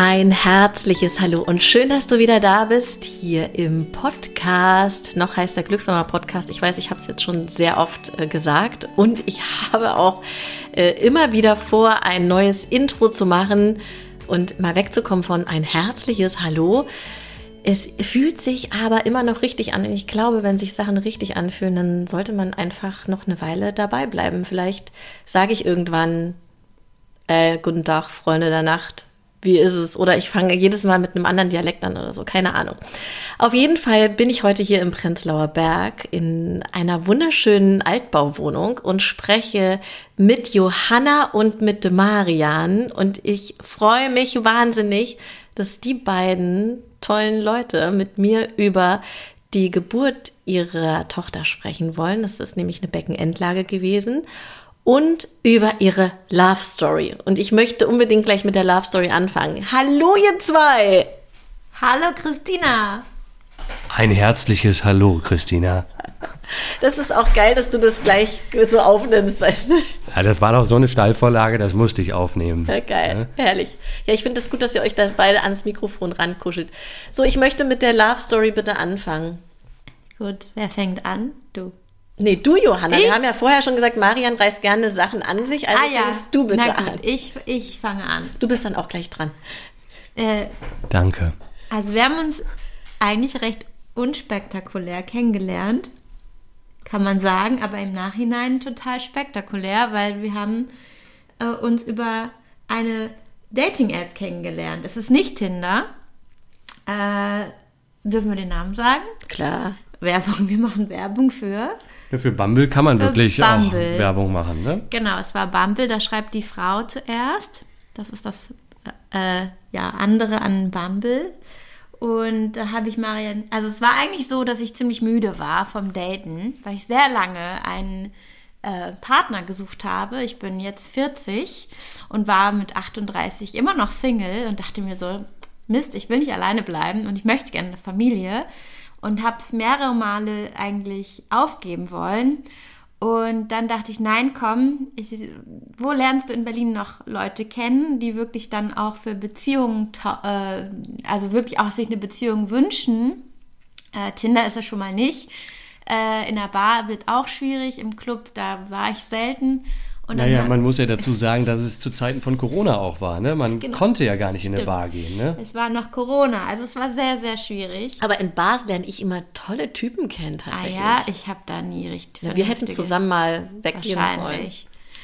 Ein herzliches Hallo und schön, dass du wieder da bist hier im Podcast. Noch heißt der Glücksmama Podcast. Ich weiß, ich habe es jetzt schon sehr oft äh, gesagt und ich habe auch äh, immer wieder vor, ein neues Intro zu machen und mal wegzukommen von ein herzliches Hallo. Es fühlt sich aber immer noch richtig an. Und ich glaube, wenn sich Sachen richtig anfühlen, dann sollte man einfach noch eine Weile dabei bleiben. Vielleicht sage ich irgendwann, äh, guten Tag, Freunde der Nacht wie ist es? Oder ich fange jedes Mal mit einem anderen Dialekt an oder so, keine Ahnung. Auf jeden Fall bin ich heute hier im Prenzlauer Berg in einer wunderschönen Altbauwohnung und spreche mit Johanna und mit Marian. Und ich freue mich wahnsinnig, dass die beiden tollen Leute mit mir über die Geburt ihrer Tochter sprechen wollen. Das ist nämlich eine Beckenendlage gewesen und über ihre Love Story. Und ich möchte unbedingt gleich mit der Love Story anfangen. Hallo, ihr zwei! Hallo, Christina! Ein herzliches Hallo, Christina. Das ist auch geil, dass du das gleich so aufnimmst, weißt du? Ja, das war doch so eine Stallvorlage, das musste ich aufnehmen. Ja, geil, ja? herrlich. Ja, ich finde es das gut, dass ihr euch da beide ans Mikrofon rankuschelt. So, ich möchte mit der Love Story bitte anfangen. Gut, wer fängt an? Du. Nee, du, Johanna. Ich? Wir haben ja vorher schon gesagt, Marian reißt gerne Sachen an sich. Also ah, ja. fängst du bitte Na gut, an. Ich, ich fange an. Du bist dann auch gleich dran. Äh, Danke. Also wir haben uns eigentlich recht unspektakulär kennengelernt, kann man sagen, aber im Nachhinein total spektakulär, weil wir haben äh, uns über eine Dating-App kennengelernt. Es ist nicht Tinder. Äh, dürfen wir den Namen sagen? Klar. Werbung, wir machen Werbung für. Ja, für Bumble kann man für wirklich Bumble. auch Werbung machen, ne? Genau, es war Bumble, da schreibt die Frau zuerst. Das ist das äh, ja, andere an Bumble. Und da habe ich Marian, also es war eigentlich so, dass ich ziemlich müde war vom Daten, weil ich sehr lange einen äh, Partner gesucht habe. Ich bin jetzt 40 und war mit 38 immer noch Single und dachte mir so, Mist, ich will nicht alleine bleiben und ich möchte gerne eine Familie und habe es mehrere Male eigentlich aufgeben wollen. Und dann dachte ich, nein, komm, ich, wo lernst du in Berlin noch Leute kennen, die wirklich dann auch für Beziehungen, äh, also wirklich auch sich eine Beziehung wünschen? Äh, Tinder ist es schon mal nicht. Äh, in der Bar wird auch schwierig, im Club, da war ich selten. Und naja, man muss ja dazu sagen, dass es zu Zeiten von Corona auch war. Ne? Man genau. konnte ja gar nicht in eine Bar gehen. Ne? Es war noch Corona, also es war sehr, sehr schwierig. Aber in Bars lerne ich immer tolle Typen kennen tatsächlich. Ah ja, ich habe da nie richtig. Ja, wir hätten zusammen mal weggehen sollen.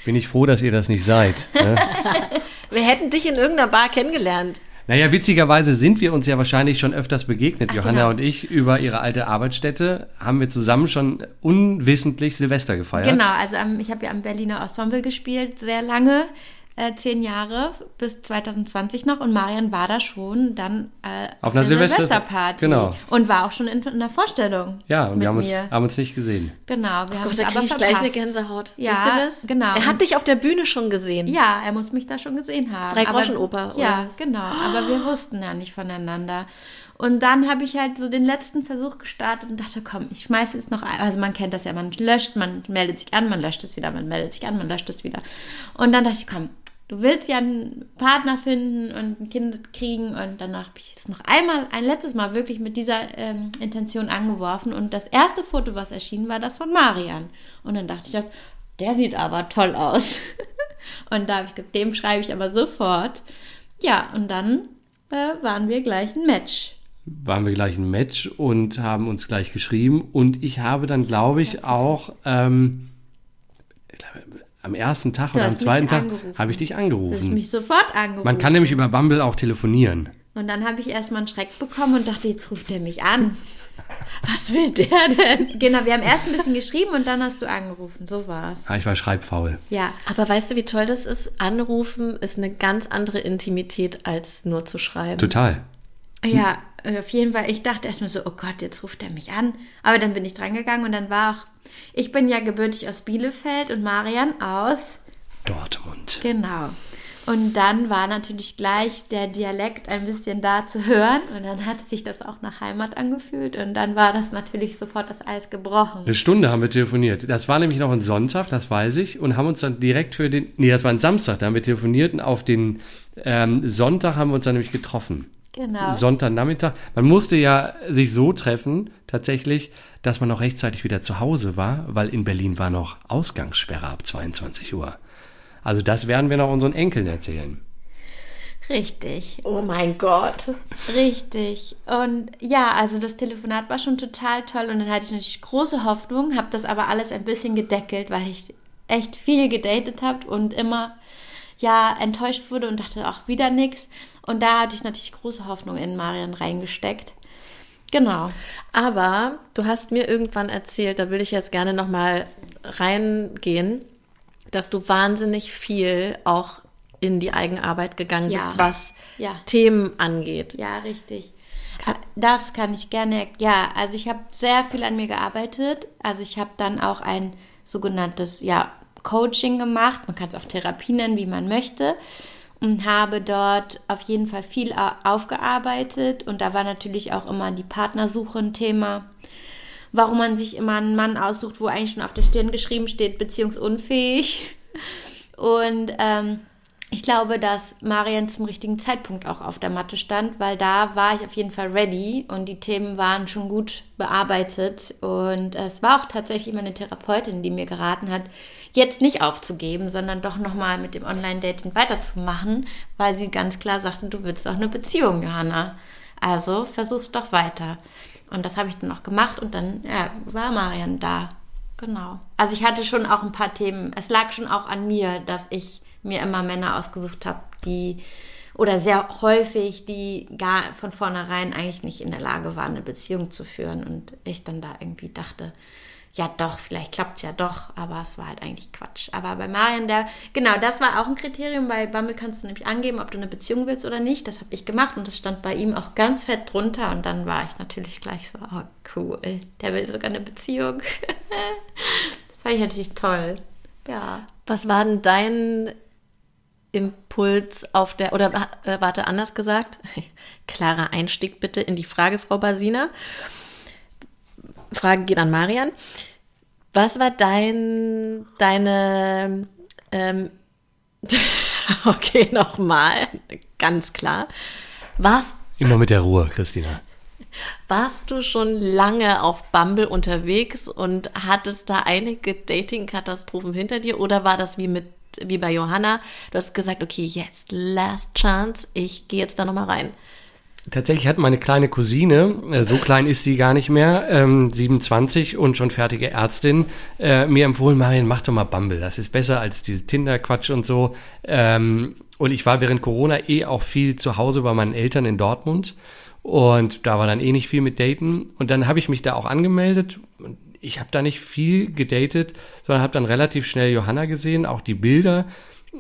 Bin ich froh, dass ihr das nicht seid. Ne? wir hätten dich in irgendeiner Bar kennengelernt. Naja, witzigerweise sind wir uns ja wahrscheinlich schon öfters begegnet, Ach, Johanna genau. und ich, über ihre alte Arbeitsstätte. Haben wir zusammen schon unwissentlich Silvester gefeiert. Genau, also ich habe ja am Berliner Ensemble gespielt, sehr lange äh, zehn Jahre bis 2020 noch und Marian war da schon dann äh, auf einer Silvester Silvesterparty genau. und war auch schon in, in der Vorstellung. Ja, und wir haben uns, haben uns nicht gesehen. Genau, wir Ach haben Gott, uns da aber ich verpasst. gleich eine Gänsehaut. Ja, Wisst ihr das? genau. Er hat dich auf der Bühne schon gesehen. Ja, er muss mich da schon gesehen haben. Drei Groschenoper. Ja, genau. Aber wir wussten ja nicht voneinander. Und dann habe ich halt so den letzten Versuch gestartet und dachte, komm, ich schmeiße jetzt noch ein. Also man kennt das ja, man löscht, man meldet sich an, man löscht es wieder, man meldet sich an, man löscht es wieder. Und dann dachte ich, komm, du willst ja einen Partner finden und ein Kind kriegen und danach habe ich es noch einmal, ein letztes Mal wirklich mit dieser ähm, Intention angeworfen und das erste Foto, was erschien, war das von Marian. Und dann dachte ich, der sieht aber toll aus. und da habe ich gesagt, dem schreibe ich aber sofort. Ja, und dann äh, waren wir gleich ein Match. Waren wir gleich ein Match und haben uns gleich geschrieben und ich habe dann, glaube ich, auch ähm, am ersten Tag du oder am zweiten Tag habe ich dich angerufen. Du hast mich sofort angerufen. Man kann nämlich über Bumble auch telefonieren. Und dann habe ich erstmal einen Schreck bekommen und dachte, jetzt ruft er mich an. Was will der denn? Genau, wir haben erst ein bisschen geschrieben und dann hast du angerufen. So war's. Ah, ich war schreibfaul. Ja. Aber weißt du, wie toll das ist? Anrufen ist eine ganz andere Intimität als nur zu schreiben. Total. Ja, auf jeden Fall. Ich dachte erstmal so, oh Gott, jetzt ruft er mich an. Aber dann bin ich drangegangen und dann war auch ich bin ja gebürtig aus Bielefeld und Marian aus Dortmund. Genau. Und dann war natürlich gleich der Dialekt ein bisschen da zu hören und dann hat sich das auch nach Heimat angefühlt und dann war das natürlich sofort das Eis gebrochen. Eine Stunde haben wir telefoniert. Das war nämlich noch ein Sonntag, das weiß ich, und haben uns dann direkt für den, nee, das war ein Samstag, da haben wir telefoniert und auf den Ähm, Sonntag haben wir uns dann nämlich getroffen. Genau. Sonntagnachmittag. Man musste ja sich so treffen, tatsächlich, dass man noch rechtzeitig wieder zu Hause war, weil in Berlin war noch Ausgangssperre ab 22 Uhr. Also das werden wir noch unseren Enkeln erzählen. Richtig. Oh mein Gott. Richtig. Und ja, also das Telefonat war schon total toll und dann hatte ich natürlich große Hoffnung, habe das aber alles ein bisschen gedeckelt, weil ich echt viel gedatet habe und immer ja enttäuscht wurde und dachte auch wieder nichts. Und da hatte ich natürlich große Hoffnung in Marian reingesteckt. Genau. Aber du hast mir irgendwann erzählt, da will ich jetzt gerne noch mal reingehen, dass du wahnsinnig viel auch in die Eigenarbeit gegangen Ja. bist, was Ja. Themen angeht. Ja, richtig. Das kann ich gerne. Ja, also ich habe sehr viel an mir gearbeitet. Also ich habe dann auch ein sogenanntes ja, Coaching gemacht. Man kann es auch Therapie nennen, wie man möchte. Und habe dort auf jeden Fall viel au- aufgearbeitet. Und da war natürlich auch immer die Partnersuche ein Thema. Warum man sich immer einen Mann aussucht, wo eigentlich schon auf der Stirn geschrieben steht, beziehungsunfähig. Und ähm, ich glaube, dass Marian zum richtigen Zeitpunkt auch auf der Matte stand, weil da war ich auf jeden Fall ready und die Themen waren schon gut bearbeitet. Und es war auch tatsächlich meine Therapeutin, die mir geraten hat, jetzt nicht aufzugeben, sondern doch nochmal mit dem Online-Dating weiterzumachen, weil sie ganz klar sagte, du willst doch eine Beziehung, Johanna. Also versuch's doch weiter. Und das habe ich dann auch gemacht und dann ja, war Marian da. Genau. Also ich hatte schon auch ein paar Themen. Es lag schon auch an mir, dass ich mir immer Männer ausgesucht habe, die oder sehr häufig, die gar von vornherein eigentlich nicht in der Lage waren, eine Beziehung zu führen. Und ich dann da irgendwie dachte, ja doch, vielleicht klappt es ja doch, aber es war halt eigentlich Quatsch. Aber bei Marian, der, genau, das war auch ein Kriterium. Bei Bumble kannst du nämlich angeben, ob du eine Beziehung willst oder nicht. Das habe ich gemacht und das stand bei ihm auch ganz fett drunter. Und dann war ich natürlich gleich so, oh cool, der will sogar eine Beziehung. das fand ich natürlich toll. Ja. Was war denn dein Impuls auf der, oder äh, warte, anders gesagt, klarer Einstieg bitte in die Frage, Frau Basina. Frage geht an Marian. Was war dein, deine, ähm, okay, nochmal, ganz klar. Warst, Immer mit der Ruhe, Christina. warst du schon lange auf Bumble unterwegs und hattest da einige Dating-Katastrophen hinter dir oder war das wie mit wie bei Johanna? Du hast gesagt, okay, jetzt last chance, ich gehe jetzt da nochmal rein. Tatsächlich hat meine kleine Cousine, äh, so klein ist sie gar nicht mehr, ähm, 27 und schon fertige Ärztin, äh, mir empfohlen, Marian, mach doch mal Bumble. Das ist besser als diese Tinder-Quatsch und so. Ähm, und ich war während Corona eh auch viel zu Hause bei meinen Eltern in Dortmund. Und da war dann eh nicht viel mit Daten. Und dann habe ich mich da auch angemeldet. Ich habe da nicht viel gedatet, sondern habe dann relativ schnell Johanna gesehen, auch die Bilder.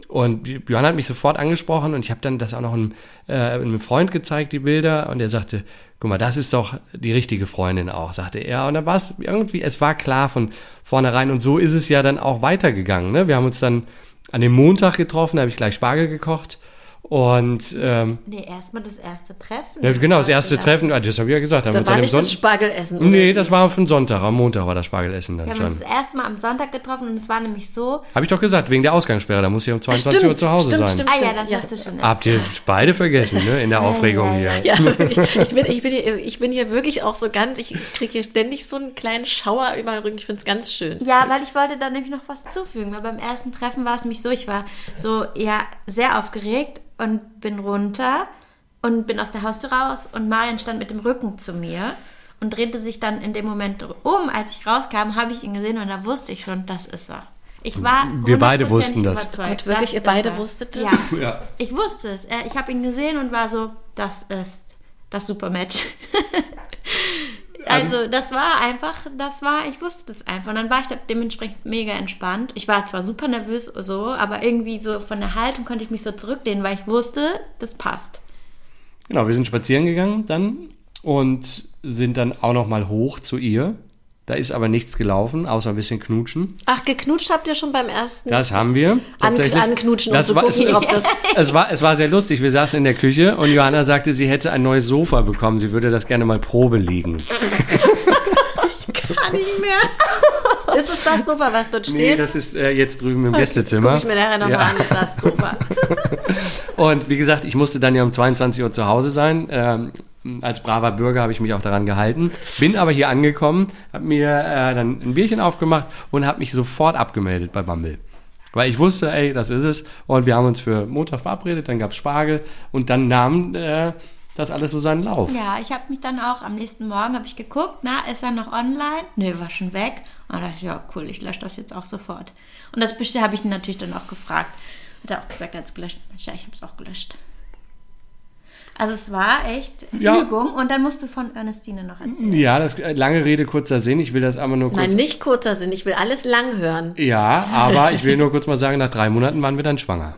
Und Johanna hat mich sofort angesprochen und ich habe dann das auch noch einem, äh, einem Freund gezeigt, die Bilder. Und er sagte, guck mal, das ist doch die richtige Freundin auch, sagte er. Und dann war es irgendwie, es war klar von vornherein. Und so ist es ja dann auch weitergegangen. Ne? Wir haben uns dann an dem Montag getroffen, da habe ich gleich Spargel gekocht. Und ähm, Nee, erstmal das erste Treffen. ja, genau, das erste Ja. Treffen, ah, das habe ich ja gesagt. Haben wir Da war nicht das Son- Spargelessen. oder? Nee, das war auf den Sonntag, am Montag war das Spargelessen dann Wir haben uns schon. das erste Mal am Sonntag getroffen und es war nämlich so. Habe ich doch gesagt, wegen der Ausgangssperre, da muss ich um 22 Stimmt, Uhr zu Hause stimmt, sein. stimmt. Ah ja, das ja. hast du schon Habt ihr erzählt. beide vergessen, ne, in der Aufregung ja, hier. Ja, ich, ich, bin, ich, bin hier, ich bin hier wirklich auch so ganz, ich kriege hier ständig so einen kleinen Schauer über den Rücken. Ich finde es ganz schön. Ja, weil ich wollte da nämlich noch was zufügen. Weil beim ersten Treffen war es nämlich so, ich war so ja sehr aufgeregt und bin runter und bin aus der Haustür raus und Marian stand mit dem Rücken zu mir und drehte sich dann in dem Moment um. Als ich rauskam, habe ich ihn gesehen und da wusste ich schon, das ist er. Ich war Wir beide 100% wussten das. überzeugt, Gott, wirklich, das ihr beide er. wusstet das? Ja, Ja. ich wusste es. Ich habe ihn gesehen und war so, das ist das Supermatch. also das war einfach, das war, ich wusste es einfach. Und dann war ich da dementsprechend mega entspannt. Ich war zwar super nervös so, aber irgendwie so von der Haltung konnte ich mich so zurücklehnen, weil ich wusste, das passt. Genau, wir sind spazieren gegangen dann und sind dann auch noch mal hoch zu ihr. Da ist aber nichts gelaufen, außer ein bisschen knutschen. Ach, geknutscht habt ihr schon beim ersten? Das haben wir. tatsächlich. anknutschen und das zu war, gucken, es, ob das- es, war, es war sehr lustig. Wir saßen in der Küche und Johanna sagte, sie hätte ein neues Sofa bekommen. Sie würde das gerne mal Probe liegen. Kann nicht mehr. Ist es das Sofa, was dort steht? Nee, das ist äh, jetzt drüben im Gästezimmer. Das gucke ich mir nachher nochmal Ja. an, das Sofa. Und wie gesagt, ich musste dann ja um 22 Uhr zu Hause sein. Ähm, als braver Bürger habe ich mich auch daran gehalten. Bin aber hier angekommen, habe mir äh, dann ein Bierchen aufgemacht und habe mich sofort abgemeldet bei Bumble. Weil ich wusste, ey, das ist es. Und wir haben uns für Montag verabredet, dann gab's Spargel und dann nahm äh, das alles so seinen Lauf. Ja, ich habe mich dann auch am nächsten Morgen habe ich geguckt, na, ist er noch online? Nö, war schon weg. Und da dachte ich, ja, cool, ich lösche das jetzt auch sofort. Und das habe ich natürlich dann auch gefragt. Hat er auch gesagt, er hat es gelöscht. Ja, ich habe es auch gelöscht. Also es war echt Ja. Fügung. Und dann musst du von Ernestine noch erzählen. Ja, das äh, lange Rede, kurzer Sinn. Ich will das aber nur kurz. Nein, nicht kurzer Sinn, ich will alles lang hören. Ja, aber ich will nur kurz mal sagen, nach drei Monaten waren wir dann schwanger.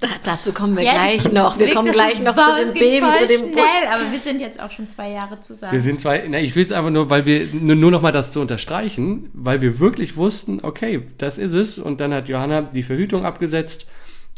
Da, dazu kommen wir Jetzt gleich noch. Wir kommen gleich noch zu dem Baby, zu dem schnell, aber wir sind jetzt auch schon zwei Jahre zusammen. Wir sind zwei, na, ich will es einfach nur, weil wir, nur, nur noch mal das zu unterstreichen, weil wir wirklich wussten, okay, das ist es. Und dann hat Johanna die Verhütung abgesetzt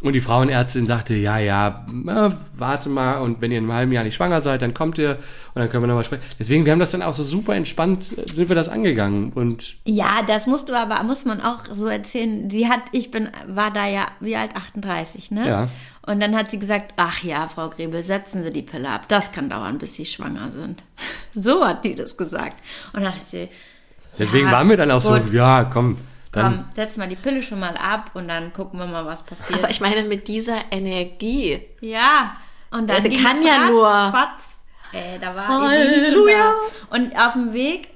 und die Frauenärztin sagte, ja, ja, na, warte mal und wenn ihr in einem halben Jahr nicht schwanger seid, dann kommt ihr und dann können wir nochmal sprechen. Deswegen, wir haben das dann auch so super entspannt, äh, sind wir das angegangen und Ja, das musst du aber, muss man auch so erzählen. Sie hat, ich bin, war da ja, wie alt? 38, ne? Ja. Und dann hat sie gesagt, ach ja, Frau Grebel, setzen Sie die Pille ab. Das kann dauern, bis Sie schwanger sind. So hat die das gesagt. Und dann hat sie, deswegen Ja, waren wir dann auch so, gut. ja, komm. Komm, setz mal die Pille schon mal ab und dann gucken wir mal, was passiert. Aber ich meine, mit dieser Energie. Ja, und dann Ja, ging kann das ja nur. Fatz. Ey, da war Halleluja. Und auf dem Weg,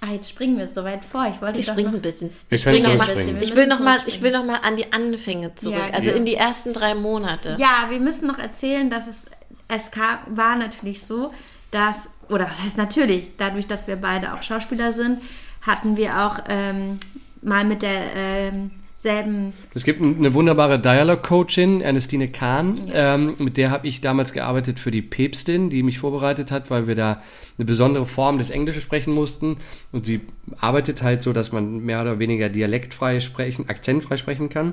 ah, jetzt springen wir so weit vor. Ich wollte Ich springe ein bisschen. Wir Ich springe noch mal, ich will noch mal, ich will noch mal an die Anfänge zurück. Ja, also ja. in die ersten drei Monate. Ja, wir müssen noch erzählen, dass es, es kam, war natürlich so, dass, oder was heißt natürlich, dadurch, dass wir beide auch Schauspieler sind, hatten wir auch ähm, mal mit der ähm, selben, Es gibt eine wunderbare Dialog-Coachin, Ernestine Kahn, ähm, mit der habe ich damals gearbeitet für die Päpstin, die mich vorbereitet hat, weil wir da eine besondere Form des Englisches sprechen mussten. Und sie arbeitet halt so, dass man mehr oder weniger dialektfrei sprechen, akzentfrei sprechen kann.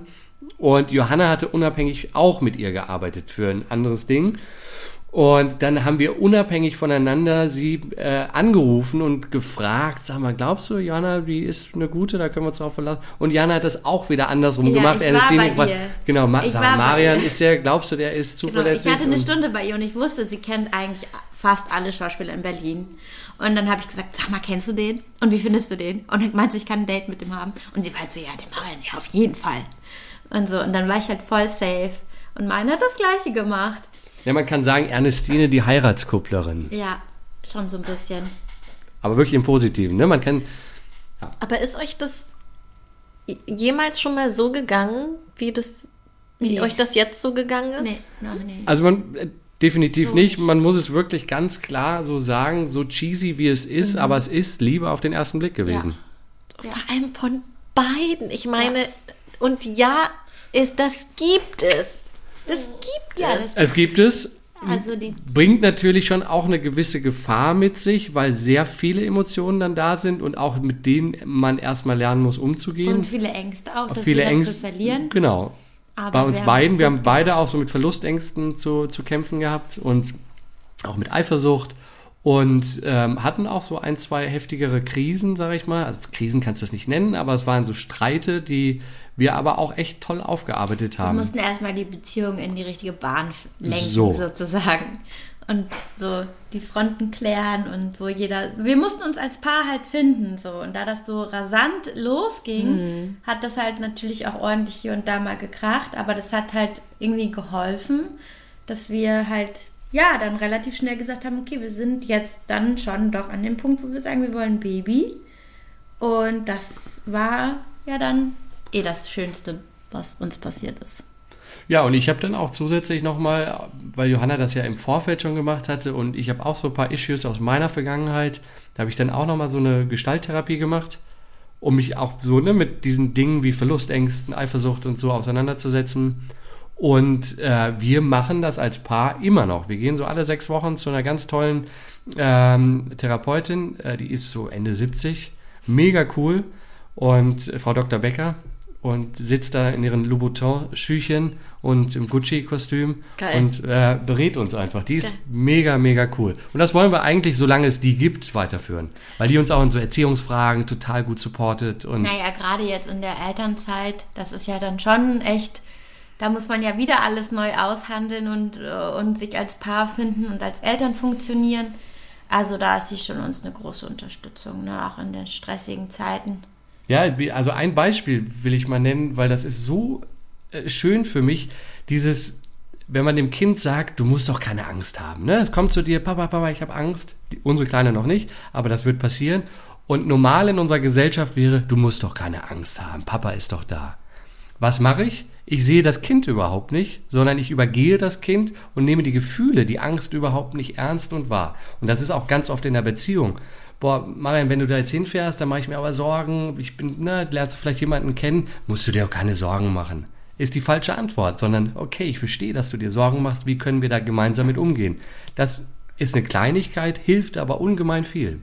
Und Johanna hatte unabhängig auch mit ihr gearbeitet für ein anderes Ding. Und dann haben wir unabhängig voneinander sie äh, angerufen und gefragt, sag mal, glaubst du, Jana, die ist eine gute, da können wir uns drauf verlassen. Und Jana hat das auch wieder andersrum Ja, gemacht. ich war bei ihr. Genau, Ma Ich sag, Marian, ist der, glaubst du, der ist genau, ich zuverlässig? hatte eine Und- Stunde bei ihr und ich wusste, sie kennt eigentlich fast alle Schauspieler in Berlin. Und dann habe ich gesagt, sag mal, kennst du den? Und wie findest du den? Und ich meinte, ich kann ein Date mit dem haben. Und sie war halt so, ja, den wir ja auf jeden Fall. Und so, und dann war ich halt voll safe. Und meine hat das Gleiche gemacht. Ja, man kann sagen, Ernestine, die Heiratskupplerin. Ja, schon so ein bisschen. Aber wirklich im Positiven, ne? Man kann, Aber ist euch das jemals schon mal so gegangen, wie das, wie Nee. euch das jetzt so gegangen ist? Nee, noch nie. also man, äh, definitiv So nicht. Man muss es wirklich ganz klar so sagen, so cheesy wie es Mhm. ist, aber es ist Liebe auf den ersten Blick gewesen. Vor allem von beiden. Ich meine, und ja, ist, das gibt es. Das gibt Ja, es. Es gibt es, Also bringt natürlich schon auch eine gewisse Gefahr mit sich, weil sehr viele Emotionen dann da sind und auch mit denen man erstmal lernen muss, umzugehen. und viele Ängste auch, das viele Ängste zu verlieren. Genau. Aber Bei uns beiden, wir haben beide auch so mit Verlustängsten zu, zu kämpfen gehabt und auch mit Eifersucht und ähm, hatten auch so ein, zwei heftigere Krisen, sage ich mal. Also Krisen kannst du es nicht nennen, aber es waren so Streite, die wir aber auch echt toll aufgearbeitet Wir haben. mussten erstmal die Beziehung in die richtige Bahn lenken, So. sozusagen. Und so die Fronten klären und wo jeder. Wir mussten uns als Paar halt finden, so. Und da das so rasant losging, hat das halt natürlich auch ordentlich hier und da mal gekracht. Aber das hat halt irgendwie geholfen, dass wir halt, ja, dann relativ schnell gesagt haben: Okay, wir sind jetzt dann schon doch an dem Punkt, wo wir sagen, wir wollen Baby. Und das war ja dann eh das Schönste, was uns passiert ist. Ja, und ich habe dann auch zusätzlich nochmal, weil Johanna das ja im Vorfeld schon gemacht hatte und ich habe auch so ein paar Issues aus meiner Vergangenheit, da habe ich dann auch nochmal so eine Gestalttherapie gemacht, um mich auch so ne, mit diesen Dingen wie Verlustängsten, Eifersucht und so auseinanderzusetzen. Und äh, wir machen das als Paar immer noch. Wir gehen so alle sechs Wochen zu einer ganz tollen ähm, Therapeutin, äh, die ist so Ende 70, mega cool. Und äh, Frau Dr. Becker. Und sitzt da in ihren Louboutin-Schüchen und im Gucci-Kostüm und äh, berät uns einfach. Die ist Geil. mega, mega cool. Und das wollen wir eigentlich, solange es die gibt, weiterführen. Weil die uns auch in so Erziehungsfragen total gut supportet. Und Naja, gerade jetzt in der Elternzeit, das ist ja dann schon echt, da muss man ja wieder alles neu aushandeln und, äh, und sich als Paar finden und als Eltern funktionieren. Also da ist sie schon uns eine große Unterstützung, ne? auch in den stressigen Zeiten. Ja, also ein Beispiel will ich mal nennen, weil das ist so äh, schön für mich, dieses, wenn man dem Kind sagt, du musst doch keine Angst haben. Ne? Es kommt zu dir, Papa, Papa, ich habe Angst. Die, unsere Kleine noch nicht, aber das wird passieren. Und normal in unserer Gesellschaft wäre, du musst doch keine Angst haben, Papa ist doch da. Was mache ich? Ich sehe das Kind überhaupt nicht, sondern ich übergehe das Kind und nehme die Gefühle, die Angst überhaupt nicht ernst und wahr. Und das ist auch ganz oft in der Beziehung. Boah, Marian, wenn du da jetzt hinfährst, dann mache ich mir aber Sorgen. Ich bin, ne, lernst du vielleicht jemanden kennen, musst du dir auch keine Sorgen machen. Ist die falsche Antwort, sondern okay, ich verstehe, dass du dir Sorgen machst, wie können wir da gemeinsam mit umgehen? Das ist eine Kleinigkeit, hilft aber ungemein viel.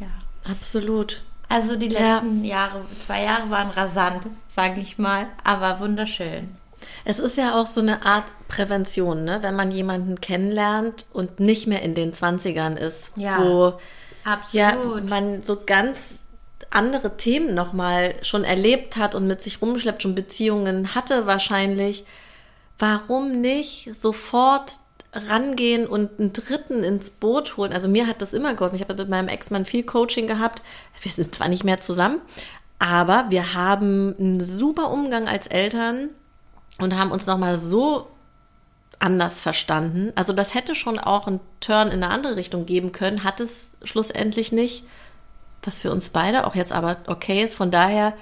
Ja. Absolut. Also die Ja. letzten Jahre, zwei Jahre waren rasant, sage ich mal, aber wunderschön. Es ist ja auch so eine Art Prävention, ne? wenn man jemanden kennenlernt und nicht mehr in den 20ern ist, Ja. wo ja, man so ganz andere Themen nochmal schon erlebt hat und mit sich rumschleppt, schon Beziehungen hatte wahrscheinlich. Warum nicht sofort rangehen und einen Dritten ins Boot holen? Also mir hat das immer geholfen. Ich habe mit meinem Ex-Mann viel Coaching gehabt. Wir sind zwar nicht mehr zusammen, aber wir haben einen super Umgang als Eltern und haben uns nochmal so anders verstanden. Also das hätte schon auch einen Turn in eine andere Richtung geben können, hat es schlussendlich nicht. Was für uns beide auch jetzt aber okay ist. Von daher,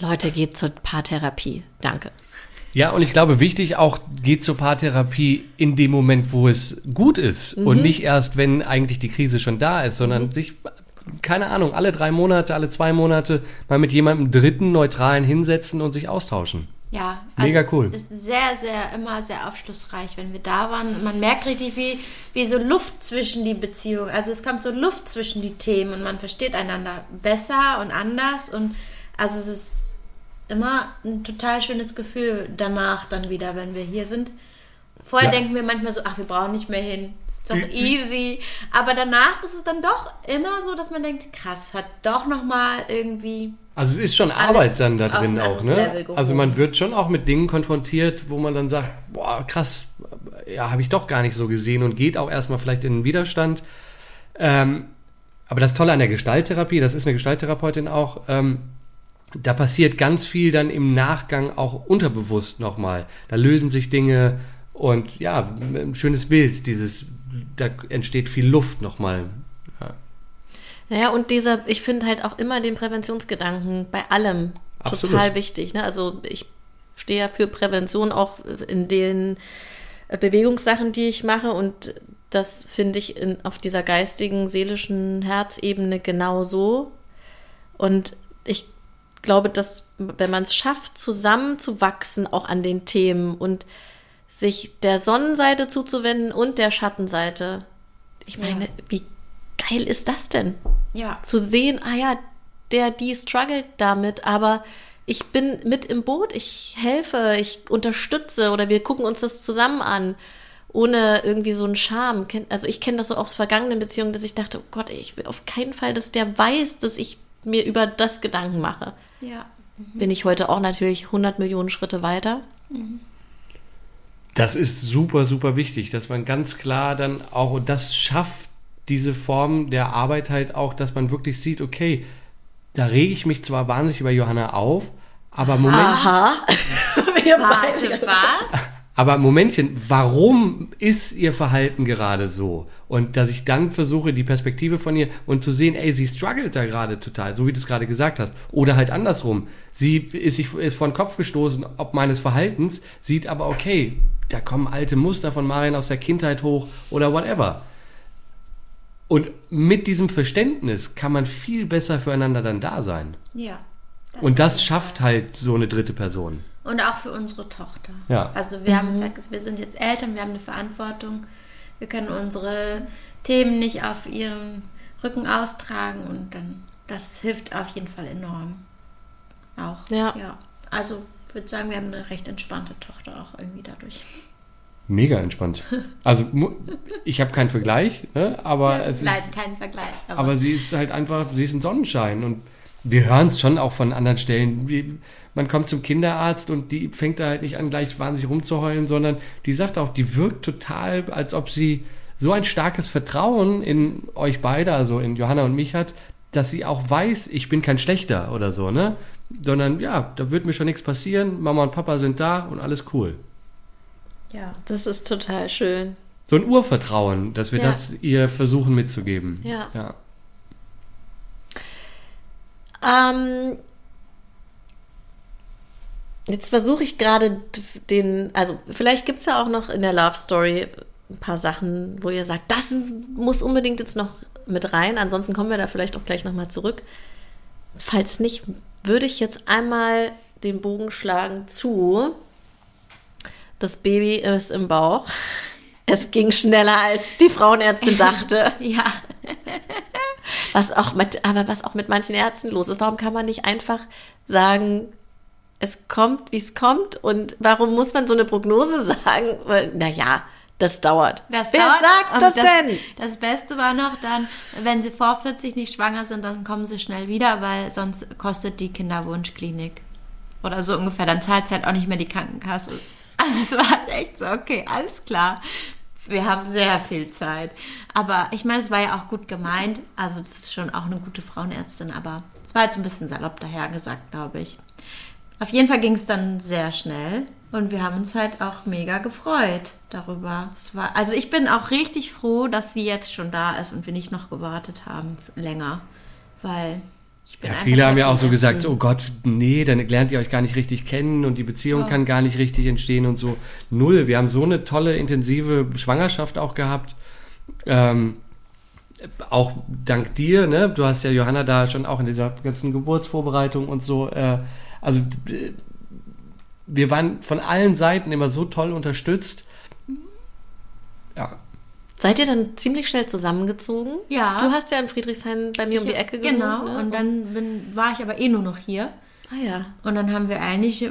Leute, geht zur Paartherapie. Danke. Ja, und ich glaube, wichtig auch, geht zur Paartherapie in dem Moment, wo es gut ist und nicht erst, wenn eigentlich die Krise schon da ist, sondern sich, keine Ahnung, alle drei Monate, alle zwei Monate mal mit jemandem Dritten neutralen hinsetzen und sich austauschen. Ja, Mega cool. Ist sehr, sehr, immer sehr aufschlussreich, wenn wir da waren. Man merkt richtig, wie, wie so Luft zwischen die Beziehungen. Also es kommt so Luft zwischen die Themen und man versteht einander besser und anders. Und also es ist immer ein total schönes Gefühl danach dann wieder, wenn wir hier sind. Vorher Ja. denken wir manchmal so, ach, wir brauchen nicht mehr hin. Ist doch easy. Aber danach ist es dann doch immer so, dass man denkt, krass, hat doch nochmal irgendwie Also es ist schon Arbeit dann da drin auch, ne? Also man wird schon auch mit Dingen konfrontiert, wo man dann sagt, boah, krass, ja, habe ich doch gar nicht so gesehen und geht auch erstmal vielleicht in den Widerstand. Ähm, aber das Tolle an der Gestalttherapie, das ist eine Gestalttherapeutin auch, ähm, da passiert ganz viel dann im Nachgang auch unterbewusst nochmal. Da lösen sich Dinge und ja, ein schönes Bild, dieses, da entsteht viel Luft nochmal. Ja. Naja, und dieser, ich finde halt auch immer den Präventionsgedanken bei allem Absolut. total wichtig. Ne? Also ich stehe ja für Prävention auch in den äh, Bewegungssachen, die ich mache und das finde ich in, auf dieser geistigen, seelischen Herzebene genauso. Und ich glaube, dass wenn man es schafft, zusammenzuwachsen auch an den Themen und sich der Sonnenseite zuzuwenden und der Schattenseite, ich meine, wie geil ist das denn? Ja. zu sehen, ah ja, der, die struggelt damit, aber ich bin mit im Boot, ich helfe, ich unterstütze oder wir gucken uns das zusammen an, ohne irgendwie so einen Charme. Also ich kenne das so aus vergangenen Beziehungen, dass ich dachte, oh Gott, ich will auf keinen Fall, dass der weiß, dass ich mir über das Gedanken mache. Ja. Bin ich heute auch natürlich 100 Millionen Schritte weiter. Das ist super, super wichtig, dass man ganz klar dann auch, und das schafft diese Form der Arbeit halt auch, dass man wirklich sieht, okay, da rege ich mich zwar wahnsinnig über Johanna auf, aber Moment, Aha. wir Warte, was? Aber Momentchen, warum ist ihr Verhalten gerade so? Und dass ich dann versuche, die Perspektive von ihr und zu sehen, ey, sie struggelt da gerade total, so wie du es gerade gesagt hast. Oder halt andersrum. Sie ist sich ist vor den Kopf gestoßen, ob meines Verhaltens, sieht aber, okay, da kommen alte Muster von Marian aus der Kindheit hoch oder whatever. Und mit diesem Verständnis kann man viel besser füreinander dann da sein. Ja. Und das schafft halt so eine dritte Person. Und auch für unsere Tochter. Ja. Also wir haben gesagt, wir sind jetzt Eltern, wir haben eine Verantwortung. Wir können unsere Themen nicht auf ihren Rücken austragen und dann das hilft auf jeden Fall enorm. auch. Ja. ja. Also ich würde sagen, wir haben eine recht entspannte Tochter auch irgendwie dadurch. Mega entspannt. Also mu- ich habe keinen Vergleich, ne? aber es ist, Leider kein Vergleich. Aber, aber sie ist halt einfach, sie ist ein Sonnenschein und wir hören es schon auch von anderen Stellen. Wie, man kommt zum Kinderarzt und die fängt da halt nicht an, gleich wahnsinnig rumzuheulen, sondern die sagt auch, die wirkt total, als ob sie so ein starkes Vertrauen in euch beide, also in Johanna und mich hat, dass sie auch weiß, ich bin kein Schlechter oder so, ne? Sondern ja, da wird mir schon nichts passieren, Mama und Papa sind da und alles cool. ja. Das ist total schön. So ein Urvertrauen, dass wir Ja. das ihr versuchen mitzugeben. Ja. ja. Ähm, jetzt versuche ich gerade den, also vielleicht gibt es ja auch noch in der Love Story ein paar Sachen, wo ihr sagt, das muss unbedingt jetzt noch mit rein. Ansonsten kommen wir da vielleicht auch gleich nochmal zurück. Falls nicht, würde ich jetzt einmal den Bogen schlagen zu. Das Baby ist im Bauch. Es ging schneller, als die Frauenärztin dachte. Ja. Was auch mit, aber was auch mit manchen Ärzten los ist. Warum kann man nicht einfach sagen, es kommt, wie es kommt? Und warum muss man so eine Prognose sagen? Weil, naja, das dauert. Das Wer dauert, sagt das, das denn? Das Beste war noch dann, wenn sie vor 40 nicht schwanger sind, dann kommen sie schnell wieder, weil sonst kostet die Kinderwunschklinik. Oder so ungefähr. Dann zahlt sie halt auch nicht mehr die Krankenkasse. Also es war echt so, okay, alles klar. Wir haben sehr viel Zeit. Aber ich meine, es war ja auch gut gemeint. Also das ist schon auch eine gute Frauenärztin, aber es war jetzt ein bisschen salopp dahergesagt, glaube ich. Auf jeden Fall ging es dann sehr schnell und wir haben uns halt auch mega gefreut darüber. Es war, also ich bin auch richtig froh, dass sie jetzt schon da ist und wir nicht noch gewartet haben länger, weil Ja, viele haben ja auch so gesagt, sie- oh Gott, nee, dann lernt ihr euch gar nicht richtig kennen und die Beziehung Ja. kann gar nicht richtig entstehen und so. Null. Wir haben so eine tolle, intensive Schwangerschaft auch gehabt. Ähm, auch dank dir, ne? Du hast ja Johanna da schon auch in dieser ganzen Geburtsvorbereitung und so. Äh, also äh, wir waren von allen Seiten immer so toll unterstützt. Ja, Seid ihr dann ziemlich schnell zusammengezogen? Ja. Du hast ja in Friedrichshain bei mir um die Ecke gewohnt. Genau, ne? und dann bin, war ich aber eh nur noch hier. Ah ja. Und dann haben wir eigentlich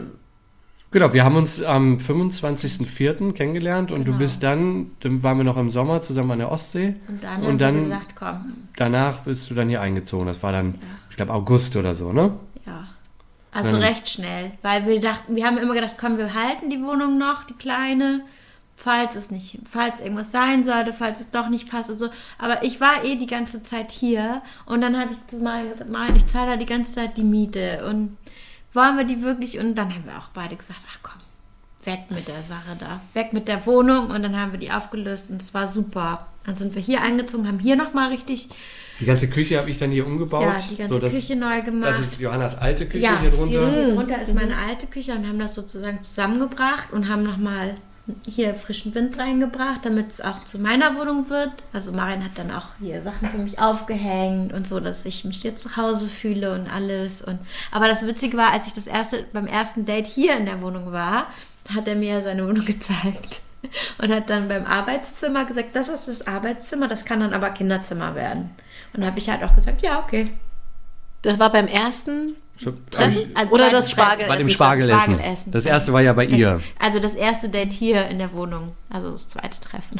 Genau, wir haben uns am 25.04. kennengelernt und du bist dann, dann waren wir noch im Sommer zusammen an der Ostsee. und dann, Und haben dann- wir gesagt, komm, Danach bist du dann hier eingezogen. Das war dann, ich glaube, August oder so, ne? Ja. Also Ja. recht schnell, weil wir dachten, wir haben immer gedacht, komm, wir halten die Wohnung noch, die kleine, falls es nicht, falls irgendwas sein sollte, falls es doch nicht passt und so. Aber ich war eh die ganze Zeit hier und dann hatte ich zu Marian gesagt, Marian, ich zahle da die ganze Zeit die Miete und wollen wir die wirklich? Und dann haben wir auch beide gesagt, ach komm, weg mit der Sache da, weg mit der Wohnung und dann haben wir die aufgelöst und es war super. Dann sind wir hier eingezogen, haben hier nochmal richtig, Die ganze Küche habe ich dann hier umgebaut. ja, die ganze so, das, Küche neu gemacht. Das ist Johannas alte Küche Ja, hier drunter. Hier drunter ist meine alte Küche und haben das sozusagen zusammengebracht und haben nochmal hier frischen Wind reingebracht, damit es auch zu meiner Wohnung wird. Also Marian hat dann auch hier Sachen für mich aufgehängt und so, dass ich mich hier zu Hause fühle und alles. Und aber das Witzige war, als ich das erste beim ersten Date hier in der Wohnung war, hat er mir seine Wohnung gezeigt und hat dann beim Arbeitszimmer gesagt, das ist das Arbeitszimmer, das kann dann aber Kinderzimmer werden. Und habe ich halt auch gesagt, ja okay. Das war beim ersten Treffen? Also Oder zweites das Spargel? bei dem Essen, Spargelessen. Spargelessen. Das erste war ja bei ihr. Also das erste Date hier in der Wohnung. Also das zweite Treffen.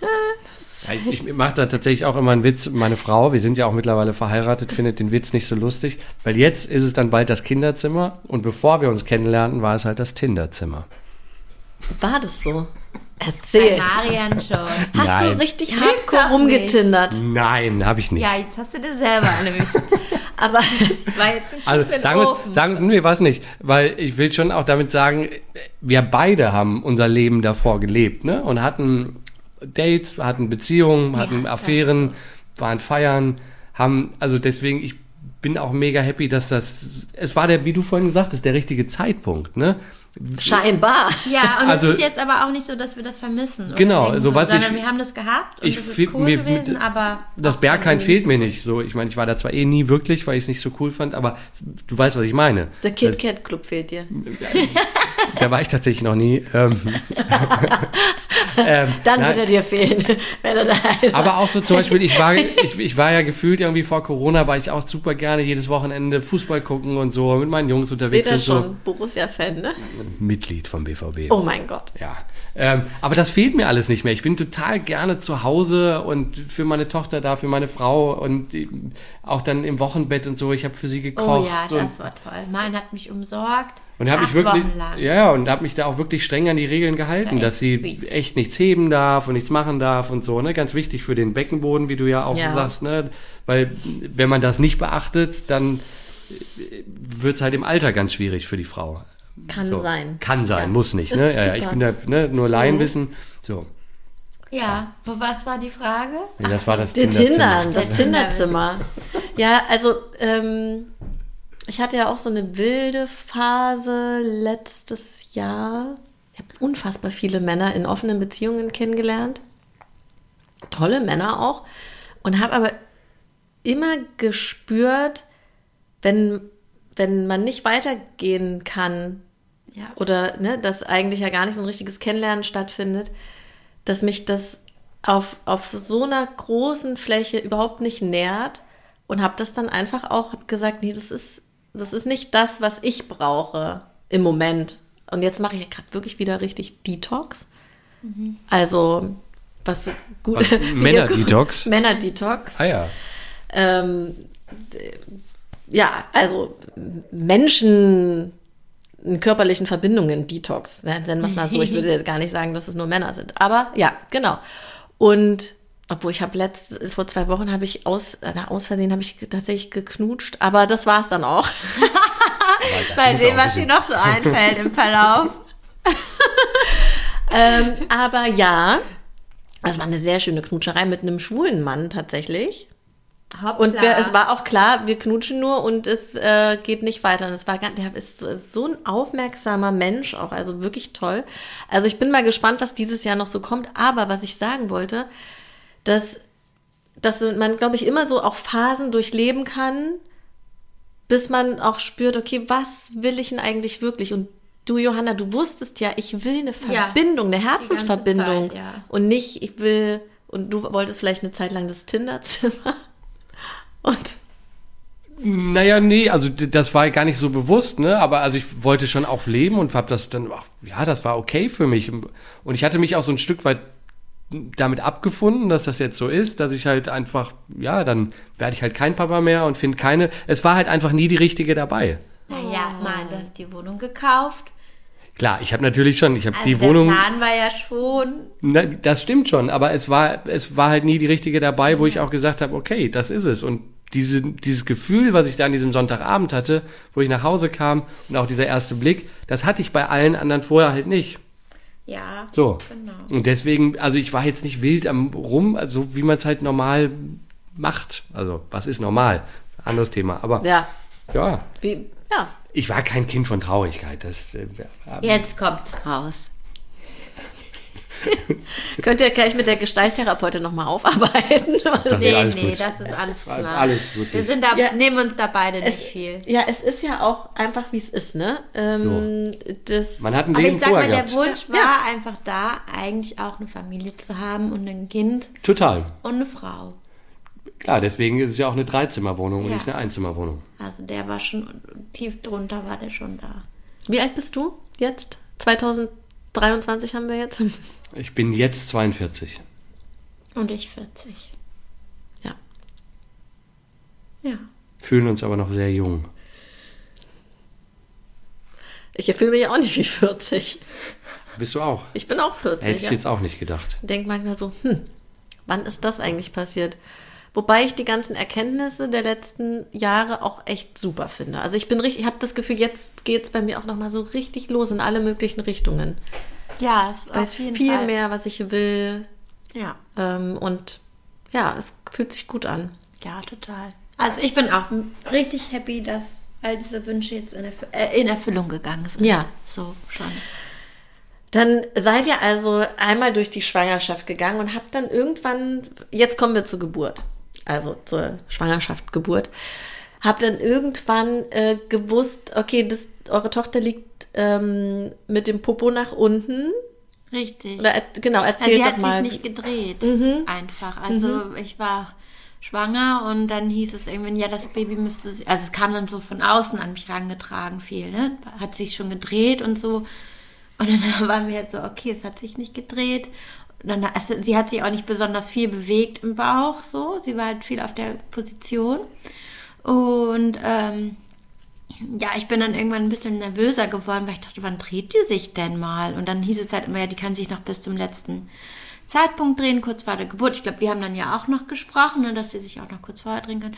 Ja, Ich mache da tatsächlich auch immer einen Witz. Meine Frau, wir sind ja auch mittlerweile verheiratet, findet den Witz nicht so lustig, weil jetzt ist es dann bald das Kinderzimmer und bevor wir uns kennenlernten, war es halt das Tinderzimmer. War das so? Bei Erzähl. Marian schon. Hast Nein. du richtig hardcore rumgetindert? Nein, habe ich nicht. Ja, jetzt hast du dir selber erwischt. Aber Das war jetzt ein Schuss Also sagen Ofen. sagen wir nee, was nicht, weil ich will schon auch damit sagen, wir beide haben unser Leben davor gelebt, ne? Und hatten Dates, hatten Beziehungen, hatten das Affären, waren feiern, haben also deswegen ich bin auch mega happy, dass das es war der wie du vorhin gesagt hast, der richtige Zeitpunkt, ne? Scheinbar. ja, und Also- es ist jetzt aber auch nicht so, dass wir das vermissen. oder Genau, so was ich- Sondern wir haben das gehabt und ich das ist cool mir- gewesen, mit- aber... Das Berghain fehlt mir nicht. So, ich meine, ich war da zwar eh nie wirklich, weil ich es nicht so cool fand, aber du weißt, was ich meine. Der KitKat Club fehlt dir. Da war ich tatsächlich noch nie. Ähm, Ähm, Dann nein, wird er dir fehlen, wenn er da ist. aber auch so zum Beispiel, ich war, ich, ich war ja gefühlt irgendwie vor Corona, war ich auch super gerne jedes Wochenende Fußball gucken und so mit meinen Jungs Seht unterwegs ihr und so. schon, Borussia-Fan, ne? Mitglied vom BVB. Oh mein Gott. Ja, ähm, aber das fehlt mir alles nicht mehr. Ich bin total gerne zu Hause und für meine Tochter da, für meine Frau und auch dann im Wochenbett und so. Ich habe für sie gekocht Oh ja, und, das war toll. Mein hat mich umsorgt. Und habe mich wirklich, Wochen ja, und habe mich da auch wirklich streng an die Regeln gehalten, dass sie sweet. echt nichts heben darf und nichts machen darf und so. Ne, ganz wichtig für den Beckenboden, wie du ja auch Ja. sagst, ne, weil wenn man das nicht beachtet, dann wird es halt im Alter ganz schwierig für die Frau. Kann So. sein. Kann sein, Ja. muss nicht. Ne? Ja, ja, ich bin da ne, nur Laienwissen. So, Ja, wo was war die Frage? nee, das war das Der Tinderzimmer. Tinder, das Der Tinderzimmer. Ja, also ähm, ich hatte ja auch so eine wilde Phase letztes Jahr. Ich habe unfassbar viele Männer in offenen Beziehungen kennengelernt. Tolle Männer auch. Und habe aber immer gespürt, wenn, wenn man nicht weitergehen kann Ja. oder ne, dass eigentlich ja gar nicht so ein richtiges Kennenlernen stattfindet, dass mich das auf, auf so einer großen Fläche überhaupt nicht nährt und habe das dann einfach auch gesagt, nee, das ist, das ist nicht das, was ich brauche im Moment. Und jetzt mache ich ja gerade wirklich wieder richtig Detox. Also, was gut. Männer-Detox? Männer-Detox. Ah ja. Ähm, ja, also Menschen in körperlichen Verbindungen Detox, ne, nennen wir es mal so. Ich würde jetzt gar nicht sagen, dass es nur Männer sind. Aber ja, genau. Und obwohl ich habe letzt vor zwei Wochen habe ich aus, äh, na, aus Versehen habe ich tatsächlich geknutscht, aber das war es dann auch. Mal sehen, was dir noch so einfällt im Verlauf. ähm, aber ja, es war eine sehr schöne Knutscherei mit einem schwulen Mann tatsächlich. Und wir, es war auch klar, wir knutschen nur und es äh, geht nicht weiter. Und es war ganz, der ist so- ist so ein aufmerksamer Mensch auch, also wirklich toll. Also ich bin mal gespannt, was dieses Jahr noch so kommt. Aber was ich sagen wollte, dass, dass man, glaube ich, immer so auch Phasen durchleben kann, bis man auch spürt, okay, was will ich denn eigentlich wirklich? Und du, Johanna, du wusstest ja, ich will eine Ja, Verbindung, eine ganze Herzensverbindung. Zeit, ja. Und nicht, ich will, und du wolltest vielleicht eine Zeit lang das Tinderzimmer. Und Naja, nee, also das war gar nicht so bewusst, ne? Aber also ich wollte schon auch leben und habe das dann, ach, ja, das war okay für mich. Und ich hatte mich auch so ein Stück weit damit abgefunden, dass das jetzt so ist, dass ich halt einfach, ja, dann werde ich halt kein Papa mehr und finde keine. Es war halt einfach nie die richtige dabei. Naja, Mann, du hast die Wohnung gekauft. Klar, ich habe natürlich schon, ich habe Also die der Wohnung. Plan war ja schon. Na, das stimmt schon, aber es war, es war halt nie die richtige dabei, wo ich auch gesagt habe, okay, das ist es. Und diese, dieses Gefühl, was ich da an diesem Sonntagabend hatte, wo ich nach Hause kam und auch dieser erste Blick, das hatte ich bei allen anderen vorher halt nicht. Ja. So. Genau. Und deswegen, also ich war jetzt nicht wild am Rum, also wie man es halt normal macht. Also, was ist normal? Anderes Thema. Aber ja, ja, wie, ja, ich war kein Kind von Traurigkeit. Das, äh, Jetzt kommt's raus. könnt ihr gleich mit der Gestalttherapeutin nochmal aufarbeiten. Das Nee, nee, gut. das ist alles klar. Alles wirklich. Wir sind da, Ja. nehmen uns da beide nicht Es, viel. ja, es ist ja auch einfach, wie es ist, ne? Ähm, das, Man hat ein Aber Leben ich sag mal, der. Wunsch Ja. war einfach da, eigentlich auch eine Familie zu haben und ein Kind Total. und eine Frau. Klar, deswegen ist es ja auch eine Dreizimmerwohnung und Ja. nicht eine Einzimmerwohnung. Also der war schon tief drunter, war der schon da. wie alt bist du jetzt? 2023 haben wir jetzt. Ich bin jetzt 42. Und ich 40. Ja. Ja. Fühlen uns aber noch sehr jung. Ich fühle mich auch nicht wie 40. Bist du auch? Ich bin auch 40. Hätte ich ja. jetzt auch nicht gedacht. denke manchmal so, hm, wann ist das eigentlich passiert? Wobei ich die ganzen Erkenntnisse der letzten Jahre auch echt super finde. Also ich bin richtig, ich habe das Gefühl, jetzt geht es bei mir auch nochmal so richtig los in alle möglichen Richtungen. Ja, es ist viel mehr, was ich will. Ja. Ähm, und ja, es fühlt sich gut an. Ja, total. Also ich bin auch richtig happy, dass all diese Wünsche jetzt in, Erfü äh, in Erfüllung gegangen sind. Ja. So schon. Dann seid ihr also einmal durch die Schwangerschaft gegangen und habt dann irgendwann, jetzt kommen wir zur Geburt, also zur Schwangerschaft, Geburt, habt dann irgendwann äh, gewusst, okay, das, eure Tochter liegt ähm, mit dem Popo nach unten Richtig. Oder genau, also erzähl sie doch hat mal. sich nicht gedreht, einfach. Also ich war schwanger und dann hieß es irgendwann, ja, das Baby müsste, also es kam dann so von außen an mich rangetragen viel, ne? Hat sich schon gedreht und so. Und dann waren wir halt so, okay, es hat sich nicht gedreht. Und dann, also sie hat sich auch nicht besonders viel bewegt im Bauch, so. Sie war halt viel auf der Position. Und ähm, ja, ich bin dann irgendwann ein bisschen nervöser geworden, weil ich dachte, wann dreht die sich denn mal? Und dann hieß es halt immer, ja, die kann sich noch bis zum letzten Zeitpunkt drehen, kurz vor der Geburt. Ich glaube, wir haben dann ja auch noch gesprochen, ne, dass sie sich auch noch kurz vorher drehen kann.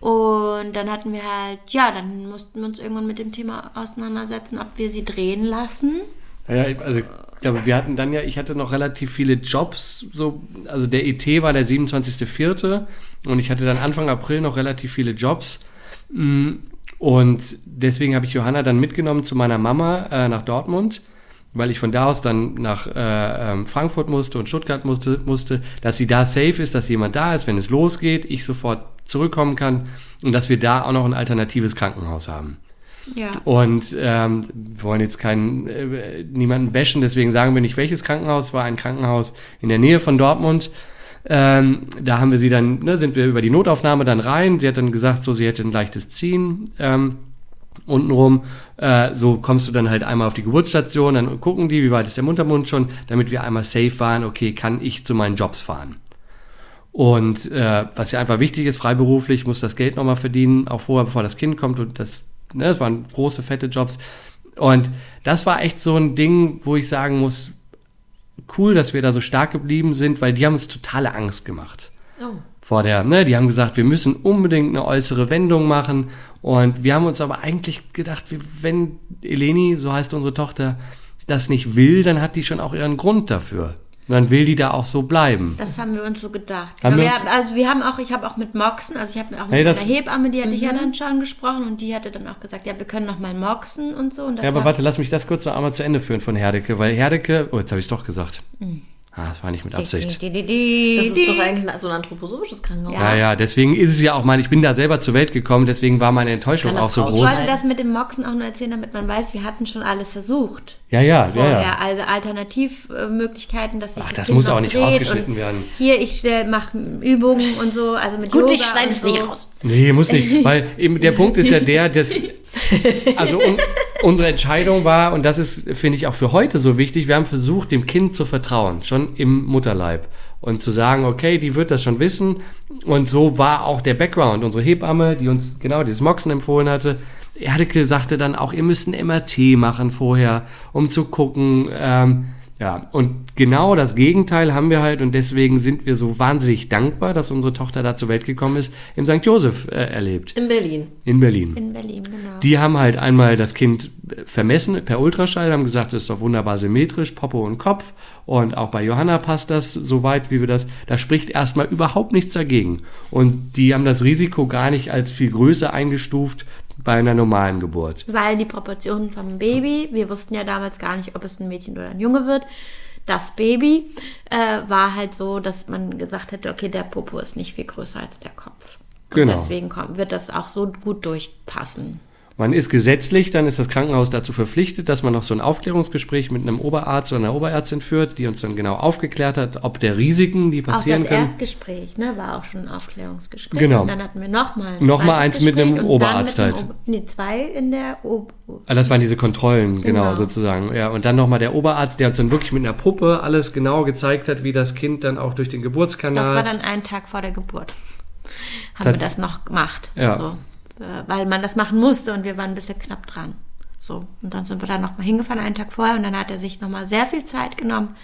Und dann hatten wir halt, ja, dann mussten wir uns irgendwann mit dem Thema auseinandersetzen, ob wir sie drehen lassen. Ja, also ich glaube, wir hatten dann ja, ich hatte noch relativ viele Jobs, so, also der ET war der 27.04. und ich hatte dann Anfang April noch relativ viele Jobs. Mm, Und deswegen habe ich Johanna dann mitgenommen zu meiner Mama äh, nach Dortmund, weil ich von da aus dann nach äh, ähm, Frankfurt musste und Stuttgart musste, musste, dass sie da safe ist, dass jemand da ist, wenn es losgeht, ich sofort zurückkommen kann und dass wir da auch noch ein alternatives Krankenhaus haben. Ja. Und ähm, wir wollen jetzt keinen äh, niemanden bashen, deswegen sagen wir nicht, welches Krankenhaus war. Ein Krankenhaus in der Nähe von Dortmund. Ähm, da haben wir sie dann, ne, sind wir über die Notaufnahme dann rein. Sie hat dann gesagt, so sie hätte ein leichtes Ziehen ähm, untenrum. Äh, so kommst du dann halt einmal auf die Geburtsstation, dann gucken die, wie weit ist der Muttermund schon, damit wir einmal safe waren, okay, kann ich zu meinen Jobs fahren. Und äh, was ja einfach wichtig ist, freiberuflich muss das Geld nochmal verdienen, auch vorher, bevor das Kind kommt. Und das, ne, das waren große, fette Jobs. Und das war echt so ein Ding, wo ich sagen muss, cool, dass wir da so stark geblieben sind, weil die haben uns totale Angst gemacht Oh. vor der, ne, die haben gesagt, wir müssen unbedingt eine äußere Wendung machen. Und wir haben uns aber eigentlich gedacht, wenn Eleni, so heißt unsere Tochter, das nicht will, dann hat die schon auch ihren Grund dafür. Und dann will die da auch so bleiben. Das haben wir uns so gedacht. Haben Aber wir wir uns- also wir haben auch, ich habe auch mit Moxen, also ich habe auch mit das- einer Hebamme, die hatte ich ja dann schon gesprochen und die hatte dann auch gesagt, ja, wir können noch mal Moxen und so. Und das Ja, aber warte, lass mich das kurz noch einmal zu Ende führen von Herdecke, weil Herdecke, oh, jetzt habe ich es doch gesagt. Ah, das war nicht mit Absicht. Die, die, die, Das die, ist doch eigentlich so ein anthroposophisches Krankenhaus. Ja, ja, deswegen ist es ja auch mein, ich bin da selber zur Welt gekommen, deswegen war meine Enttäuschung auch so raus- Ich groß. wollte das mit dem Moxen auch nur erzählen, damit man weiß, wir hatten schon alles versucht. Ja, ja, ja, Vorher. ja. Also Alternativmöglichkeiten, dass sich Ach, das, das Kind muss noch auch nicht dreht rausgeschnitten werden. Hier, ich mache Übungen und so, also mit Gut, Yoga ich schneide es so. nicht raus. Nee, muss nicht, weil eben der Punkt ist ja der, dass also un, unsere Entscheidung war und das ist finde ich auch für heute so wichtig, wir haben versucht, dem Kind zu vertrauen, schon im Mutterleib und zu sagen, okay, die wird das schon wissen und so war auch der Background, unsere Hebamme, die uns genau dieses Moxen empfohlen hatte. Erdeke sagte dann auch, ihr müsst ein MRT machen vorher, um zu gucken, ähm, ja, und genau das Gegenteil haben wir halt und deswegen sind wir so wahnsinnig dankbar, dass unsere Tochter da zur Welt gekommen ist, im St. Josef äh, erlebt, In Berlin. in Berlin. In Berlin, genau. Die haben halt einmal das Kind vermessen per Ultraschall, haben gesagt, das ist doch wunderbar symmetrisch, Popo und Kopf. Und auch bei Johanna passt das so weit, wie wir das, da spricht erstmal überhaupt nichts dagegen. Und die haben das Risiko gar nicht als viel größer eingestuft bei einer normalen Geburt. Weil die Proportionen vom Baby, wir wussten ja damals gar nicht, ob es ein Mädchen oder ein Junge wird. Das Baby äh, war halt so, dass man gesagt hätte, okay, der Popo ist nicht viel größer als der Kopf. Und Genau. deswegen kommt, wird das auch so gut durchpassen. Man ist gesetzlich, dann ist das Krankenhaus dazu verpflichtet, dass man noch so ein Aufklärungsgespräch mit einem Oberarzt oder einer Oberärztin führt, die uns dann genau aufgeklärt hat, ob der Risiken, die Auch passieren das können. Erstgespräch, ne, war auch schon ein Aufklärungsgespräch. Genau. Und dann hatten wir nochmal Noch mal zweites eins mit einem Gespräch Oberarzt mit einem halt. Ober- Nee, zwei in der Ob Ah, Das waren diese Kontrollen, genau, Genau. sozusagen. Ja, und dann nochmal der Oberarzt, der uns dann wirklich mit einer Puppe alles genau gezeigt hat, wie das Kind dann auch durch den Geburtskanal. Das war dann ein Tag vor der Geburt. Haben Das- wir das noch gemacht. Ja. So, weil man das machen musste und wir waren ein bisschen knapp dran. So, und dann sind wir da nochmal hingefahren, einen Tag vorher, und dann hat er sich nochmal sehr viel Zeit genommen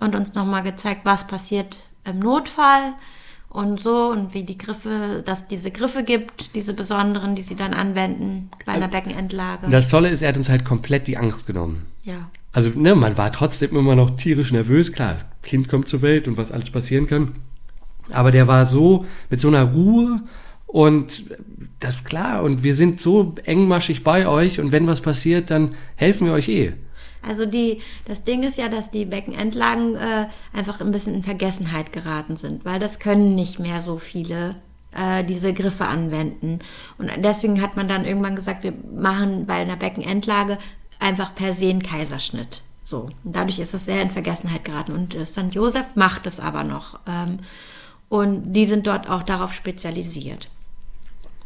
und uns nochmal gezeigt, was passiert im Notfall und so und wie die Griffe, dass diese Griffe gibt, diese besonderen, die sie dann anwenden bei einer Beckenendlage. das Tolle ist, er hat uns halt komplett die Angst genommen. ja. Also, ne, man war trotzdem immer noch tierisch nervös, klar, Kind kommt zur Welt und was alles passieren kann. Aber der war so mit so einer Ruhe und das klar, und wir sind so engmaschig bei euch und wenn was passiert, dann helfen wir euch eh. Also die, das Ding ist ja, dass die Beckenendlagen äh, einfach ein bisschen in Vergessenheit geraten sind, weil das können nicht mehr so viele äh, diese Griffe anwenden. Und deswegen hat man dann irgendwann gesagt, wir machen bei einer Beckenendlage einfach per se einen Kaiserschnitt. So, und dadurch ist das sehr in Vergessenheit geraten. Und äh, St. Joseph macht es aber noch. Ähm, und die sind dort auch darauf spezialisiert.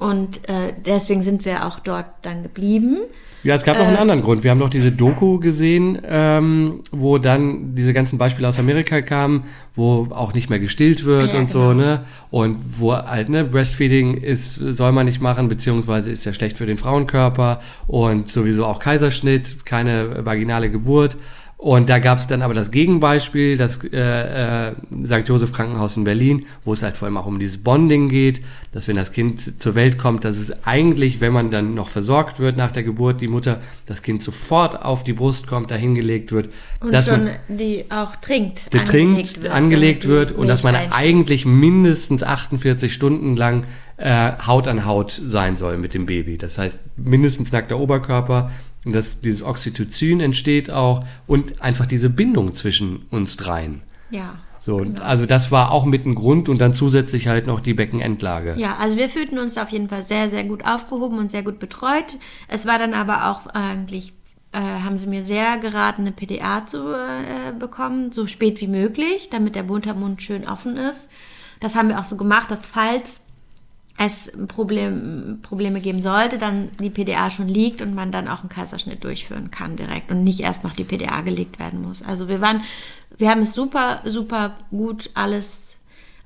Und äh, deswegen sind wir auch dort dann geblieben. Ja, es gab noch einen anderen Grund. Wir haben noch diese Doku gesehen, ähm, wo dann diese ganzen Beispiele aus Amerika kamen, wo auch nicht mehr gestillt wird Ja, und so, genau. ne? Und wo halt, ne, Breastfeeding ist, soll man nicht machen, beziehungsweise ist ja schlecht für den Frauenkörper und sowieso auch Kaiserschnitt, keine vaginale Geburt. Und da gab es dann aber das Gegenbeispiel, das äh, äh, St. Josef Krankenhaus in Berlin, wo es halt vor allem auch um dieses Bonding geht, dass wenn das Kind zur Welt kommt, dass es eigentlich, wenn man dann noch versorgt wird nach der Geburt, die Mutter, das Kind sofort auf die Brust kommt, dahingelegt wird, Und dass schon man die auch trinkt. getrinkt, angelegt wird, damit die und dass man eigentlich mindestens 48 Stunden lang äh, Haut an Haut sein soll mit dem Baby. Das heißt, mindestens nackter Oberkörper, und dass dieses Oxytocin entsteht auch und einfach diese Bindung zwischen uns dreien. Ja. So, und also das war auch mit ein Grund und dann zusätzlich halt noch die Beckenendlage. Ja, also wir fühlten uns auf jeden Fall sehr, sehr gut aufgehoben und sehr gut betreut. Es war dann aber auch eigentlich, äh, haben sie mir sehr geraten, eine PDA zu äh, bekommen, so spät wie möglich, damit der Muttermund schön offen ist. Das haben wir auch so gemacht, dass falls es Problem, Probleme geben sollte, dann die PDA schon liegt und man dann auch einen Kaiserschnitt durchführen kann direkt und nicht erst noch die PDA gelegt werden muss. Also wir waren, wir haben es super, super gut alles,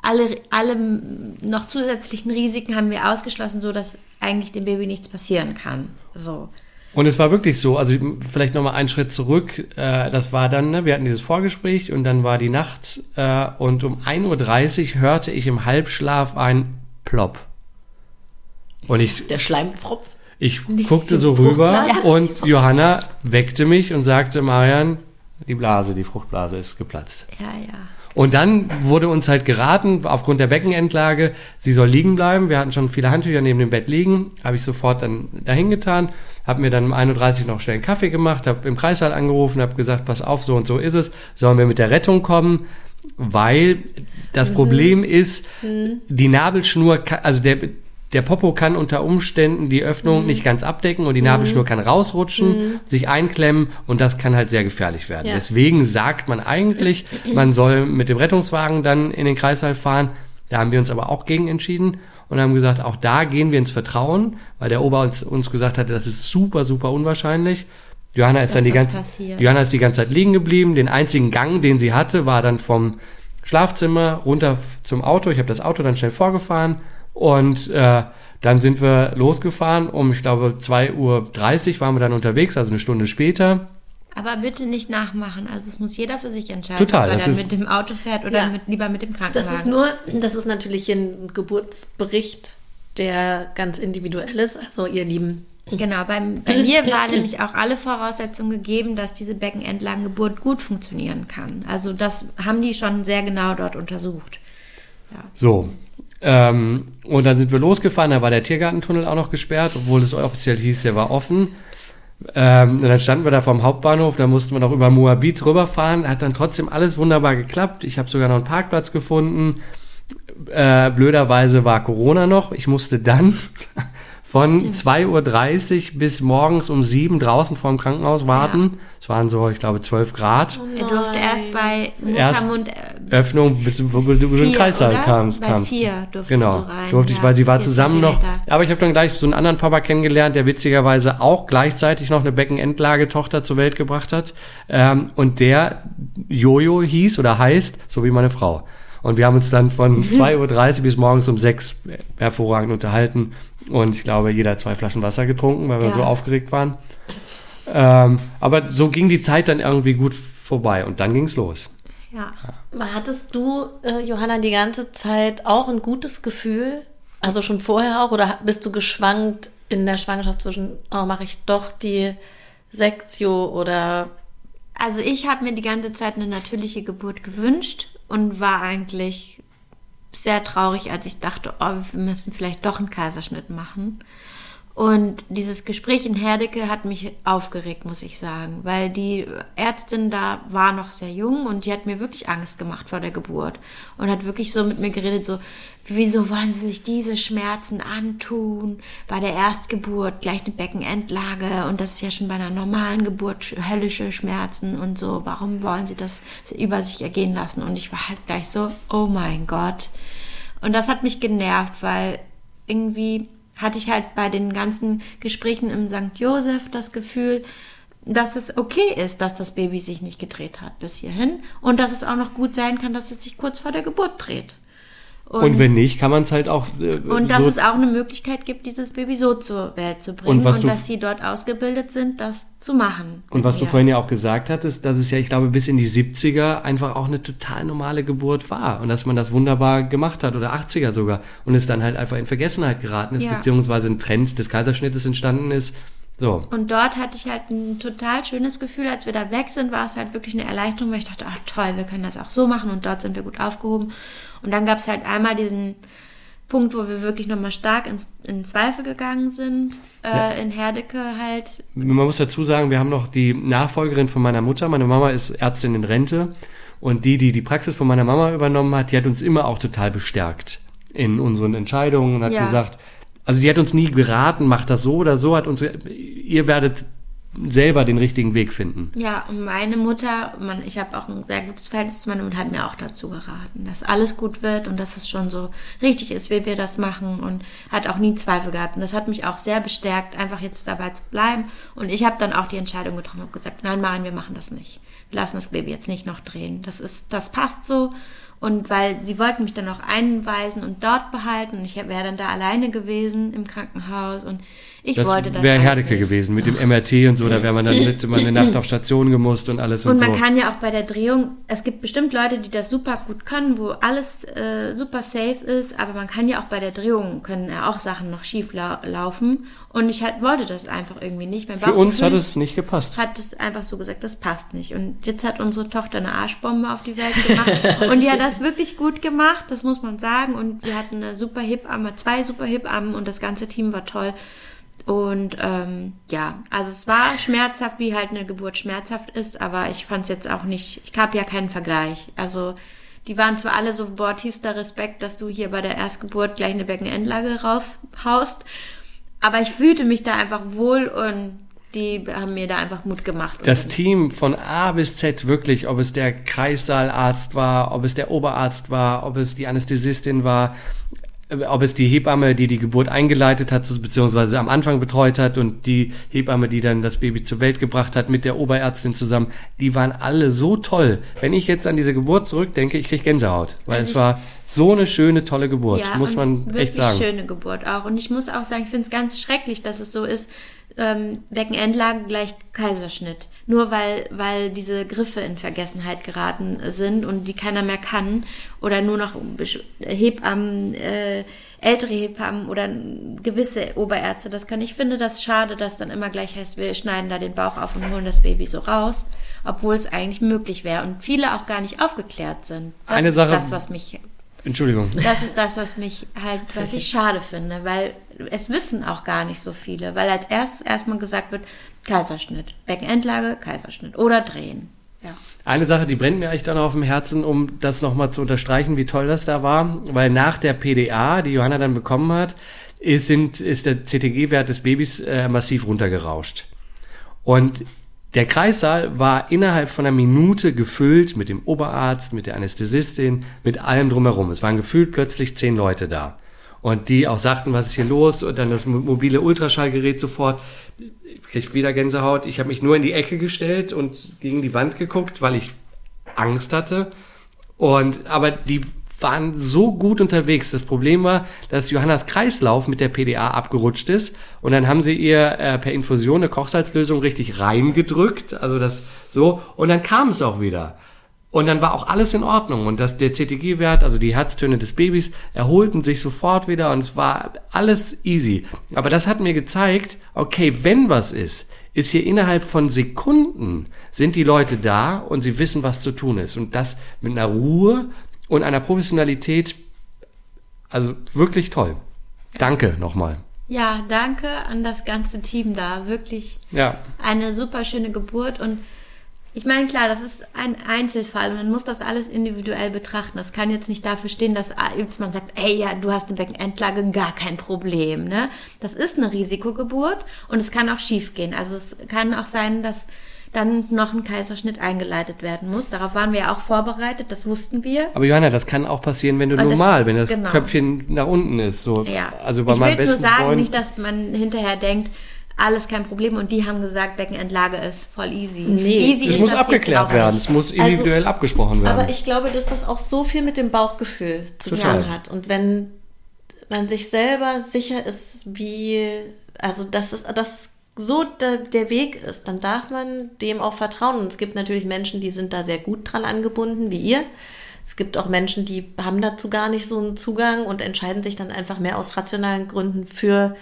alle, alle noch zusätzlichen Risiken haben wir ausgeschlossen, so dass eigentlich dem Baby nichts passieren kann. So. Und es war wirklich so, also vielleicht nochmal einen Schritt zurück, äh, das war dann, ne, wir hatten dieses Vorgespräch und dann war die Nacht äh, und um 1.30 Uhr hörte ich im Halbschlaf ein Plop. Und ich, Der Schleimpfropf. ich guckte so rüber und Johanna weckte mich und sagte, Marian, die Blase, die Fruchtblase ist geplatzt. Ja, ja. Und dann wurde uns halt geraten, aufgrund der Beckenendlage, sie soll liegen bleiben. Wir hatten schon viele Handtücher neben dem Bett liegen. Habe ich sofort dann dahin getan. Habe mir dann um 1.30 Uhr noch schnell einen Kaffee gemacht, habe im Kreissaal angerufen, habe gesagt, pass auf, so und so ist es. Sollen wir mit der Rettung kommen? Weil das Problem ist, die Nabelschnur, also der, der Popo kann unter Umständen die Öffnung nicht ganz abdecken und die Nabelschnur kann rausrutschen, sich einklemmen und das kann halt sehr gefährlich werden. Ja. Deswegen sagt man eigentlich, man soll mit dem Rettungswagen dann in den Kreißsaal fahren. Da haben wir uns aber auch gegen entschieden und haben gesagt, auch da gehen wir ins Vertrauen, weil der Ober uns, uns gesagt hatte, das ist super, super unwahrscheinlich. Johanna ist Dass dann die ganze, passiert. Johanna ist die ganze Zeit liegen geblieben. Den einzigen Gang, den sie hatte, war dann vom Schlafzimmer runter zum Auto. Ich habe das Auto dann schnell vorgefahren und äh, dann sind wir losgefahren. Um, ich glaube, 2.30 Uhr waren wir dann unterwegs, also eine Stunde später. Aber bitte nicht nachmachen. Also es muss jeder für sich entscheiden, Total, ob er dann mit dem Auto fährt oder Ja. mit, lieber mit dem Krankenwagen. Das ist nur, das ist natürlich ein Geburtsbericht, der ganz individuell ist. Also ihr Lieben, Genau, beim, bei mir war nämlich auch alle Voraussetzungen gegeben, dass diese Beckenendlagengeburt gut funktionieren kann. Also das haben die schon sehr genau dort untersucht. So. Ähm, und dann sind wir losgefahren, da war der Tiergartentunnel auch noch gesperrt, obwohl es offiziell hieß, der war offen. Ähm, und dann standen wir da vom Hauptbahnhof, da mussten wir noch über Moabit rüberfahren. Hat dann trotzdem alles wunderbar geklappt. Ich habe sogar noch einen Parkplatz gefunden. Äh, blöderweise war Corona noch. Ich musste dann von 2.30 Uhr bis morgens um 7 draußen vorm Krankenhaus warten. Es waren so, ich glaube, 12 Grad. Er durfte erst bei Erst- Muttermund äh, Öffnung, bis du, wo du in den Vier, Kreissaal oder? kamst. Bei kamst. vier durftest genau, du rein, durfte ich, ja, weil sie war vier zusammen noch. Aber ich habe dann gleich so einen anderen Papa kennengelernt, der witzigerweise auch gleichzeitig noch eine Beckenendlage-Tochter zur Welt gebracht hat. Ähm, und der Jojo hieß oder heißt, so wie meine Frau. Und wir haben uns dann von 2.30 Uhr bis morgens um 6 hervorragend unterhalten. Und ich glaube, jeder hat zwei Flaschen Wasser getrunken, weil wir Ja. so aufgeregt waren. Ähm, aber so ging die Zeit dann irgendwie gut vorbei und dann ging's los. Ja. hattest du, äh, Johanna, die ganze Zeit auch ein gutes Gefühl? Also schon vorher auch? Oder bist du geschwankt in der Schwangerschaft zwischen, oh, mache ich doch die Sektio oder Also ich habe mir die ganze Zeit eine natürliche Geburt gewünscht und war eigentlich sehr traurig, als ich dachte, oh, wir müssen vielleicht doch einen Kaiserschnitt machen. Und dieses Gespräch in Herdecke hat mich aufgeregt, muss ich sagen, weil die Ärztin da war noch sehr jung und die hat mir wirklich Angst gemacht vor der Geburt und hat wirklich so mit mir geredet, so, wieso wollen sie sich diese Schmerzen antun? Bei der Erstgeburt gleich eine Beckenendlage und das ist ja schon bei einer normalen Geburt höllische Schmerzen und so, warum wollen sie das über sich ergehen lassen? Und ich war halt gleich so, oh mein Gott. Und das hat mich genervt, weil irgendwie hatte ich halt bei den ganzen Gesprächen im St. Josef das Gefühl, dass es okay ist, dass das Baby sich nicht gedreht hat bis hierhin und dass es auch noch gut sein kann, dass es sich kurz vor der Geburt dreht. Und, und, wenn nicht, kann man es halt auch. Äh, und dass so es auch eine Möglichkeit gibt, dieses Baby so zur Welt zu bringen und, und dass sie dort ausgebildet sind, das zu machen. Und was mir. du vorhin ja auch gesagt hattest, dass es ja, ich glaube, bis in die 70er einfach auch eine total normale Geburt war und dass man das wunderbar gemacht hat oder 80er sogar und es dann halt einfach in Vergessenheit geraten ist, ja. beziehungsweise ein Trend des Kaiserschnittes entstanden ist, so. Und dort hatte ich halt ein total schönes Gefühl. Als wir da weg sind, war es halt wirklich eine Erleichterung, weil ich dachte, ach toll, wir können das auch so machen und dort sind wir gut aufgehoben. Und dann gab es halt einmal diesen Punkt, wo wir wirklich nochmal stark ins, in Zweifel gegangen sind, äh, ja. in Herdecke halt. Man muss dazu sagen, wir haben noch die Nachfolgerin von meiner Mutter. Meine Mama ist Ärztin in Rente und die, die die Praxis von meiner Mama übernommen hat, die hat uns immer auch total bestärkt in unseren Entscheidungen und hat ja. gesagt, also die hat uns nie geraten, macht das so oder so, hat uns, ihr werdet selber den richtigen Weg finden. Ja, und meine Mutter, man, ich habe auch ein sehr gutes Verhältnis zu meiner Mutter, hat mir auch dazu geraten, dass alles gut wird und dass es schon so richtig ist, wie wir das machen und hat auch nie Zweifel gehabt. Und das hat mich auch sehr bestärkt, einfach jetzt dabei zu bleiben. Und ich habe dann auch die Entscheidung getroffen und gesagt, nein, Maren, wir machen das nicht. Wir lassen das Baby jetzt nicht noch drehen. Das ist, das passt so. Und weil sie wollten mich dann auch einweisen und dort behalten. Und ich wäre dann da alleine gewesen im Krankenhaus. Und ich das wollte das wäre Herdecke gewesen mit dem MRT und so, da wäre man dann mit immer eine Nacht auf Station gemusst und alles und, und man so. kann ja auch bei der Drehung, es gibt bestimmt Leute, die das super gut können, wo alles äh, super safe ist, aber man kann ja auch bei der Drehung können ja auch Sachen noch schief lau laufen und ich halt, wollte das einfach irgendwie nicht. Mein Für uns hat es nicht gepasst. Hat es einfach so gesagt, das passt nicht und jetzt hat unsere Tochter eine Arschbombe auf die Welt gemacht und die hat das wirklich gut gemacht, das muss man sagen und wir hatten eine super Hip-Amme, zwei super Hip-Ammen und das ganze Team war toll. Und ähm, ja, also es war schmerzhaft, wie halt eine Geburt schmerzhaft ist, aber ich fand es jetzt auch nicht, ich habe ja keinen Vergleich. Also die waren zwar alle so, boah, tiefster Respekt, dass du hier bei der Erstgeburt gleich eine Beckenendlage raushaust, aber ich fühlte mich da einfach wohl und die haben mir da einfach Mut gemacht. Das Team von A bis Z wirklich, ob es der Kreissaalarzt war, ob es der Oberarzt war, ob es die Anästhesistin war, ob es die Hebamme, die die Geburt eingeleitet hat, beziehungsweise am Anfang betreut hat und die Hebamme, die dann das Baby zur Welt gebracht hat, mit der Oberärztin zusammen, die waren alle so toll. Wenn ich jetzt an diese Geburt zurückdenke, ich kriege Gänsehaut, weil also es war so eine schöne, tolle Geburt, ja, muss man echt sagen. schöne Geburt auch. Und ich muss auch sagen, ich finde es ganz schrecklich, dass es so ist, ähm, Beckenendlage gleich Kaiserschnitt. Nur weil, weil diese Griffe in Vergessenheit geraten sind und die keiner mehr kann oder nur noch Hebammen, äh, ältere Hebammen oder gewisse Oberärzte das können. Ich finde das schade, dass dann immer gleich heißt, wir schneiden da den Bauch auf und holen das Baby so raus, obwohl es eigentlich möglich wäre und viele auch gar nicht aufgeklärt sind. Das Eine Sache, das, was mich Entschuldigung. Das ist das, was mich halt, was ich schade finde, weil es wissen auch gar nicht so viele, weil als erstes erstmal gesagt wird, Kaiserschnitt, Beckenendlage, Kaiserschnitt oder drehen. Ja. Eine Sache, die brennt mir eigentlich dann auf dem Herzen, um das nochmal zu unterstreichen, wie toll das da war, weil nach der PDA, die Johanna dann bekommen hat, ist, sind, ist der CTG-Wert des Babys äh, massiv runtergerauscht. Und der Kreissaal war innerhalb von einer Minute gefüllt mit dem Oberarzt, mit der Anästhesistin, mit allem drumherum. Es waren gefühlt plötzlich zehn Leute da. Und die auch sagten, was ist hier los? Und dann das mobile Ultraschallgerät sofort. Ich krieg wieder Gänsehaut. Ich habe mich nur in die Ecke gestellt und gegen die Wand geguckt, weil ich Angst hatte. Und aber die waren so gut unterwegs. Das Problem war, dass Johannas Kreislauf mit der PDA abgerutscht ist und dann haben sie ihr äh, per Infusion eine Kochsalzlösung richtig reingedrückt, also das so und dann kam es auch wieder. Und dann war auch alles in Ordnung und das, der CTG-Wert, also die Herztöne des Babys, erholten sich sofort wieder und es war alles easy. Aber das hat mir gezeigt, okay, wenn was ist, ist hier innerhalb von Sekunden sind die Leute da und sie wissen, was zu tun ist. Und das mit einer Ruhe, und einer Professionalität, also wirklich toll. Danke nochmal. Ja, danke an das ganze Team da. Wirklich Ja. eine super schöne Geburt und ich meine, klar, das ist ein Einzelfall und man muss das alles individuell betrachten. Das kann jetzt nicht dafür stehen, dass jetzt man sagt, ey, ja, du hast eine Beckenendlage, gar kein Problem. Ne? Das ist eine Risikogeburt und es kann auch schief gehen. Also es kann auch sein, dass dann noch ein Kaiserschnitt eingeleitet werden muss. Darauf waren wir ja auch vorbereitet, das wussten wir. Aber Johanna, das kann auch passieren, wenn du Und das- normal, wenn das genau. Köpfchen nach unten ist. So. Ja, Also bei ich will nur sagen, Freund. nicht, dass man hinterher denkt, alles kein Problem und die haben gesagt, Beckenendlage ist voll easy. Nee. easy es ist muss das abgeklärt werden. Es muss individuell abgesprochen werden. Aber ich glaube, dass das auch so viel mit dem Bauchgefühl zu Total. tun hat. Und wenn man sich selber sicher ist, wie, also dass es, dass so der, der Weg ist, dann darf man dem auch vertrauen. Und es gibt natürlich Menschen, die sind da sehr gut dran angebunden, wie ihr. Es gibt auch Menschen, die haben dazu gar nicht so einen Zugang und entscheiden sich dann einfach mehr aus rationalen Gründen für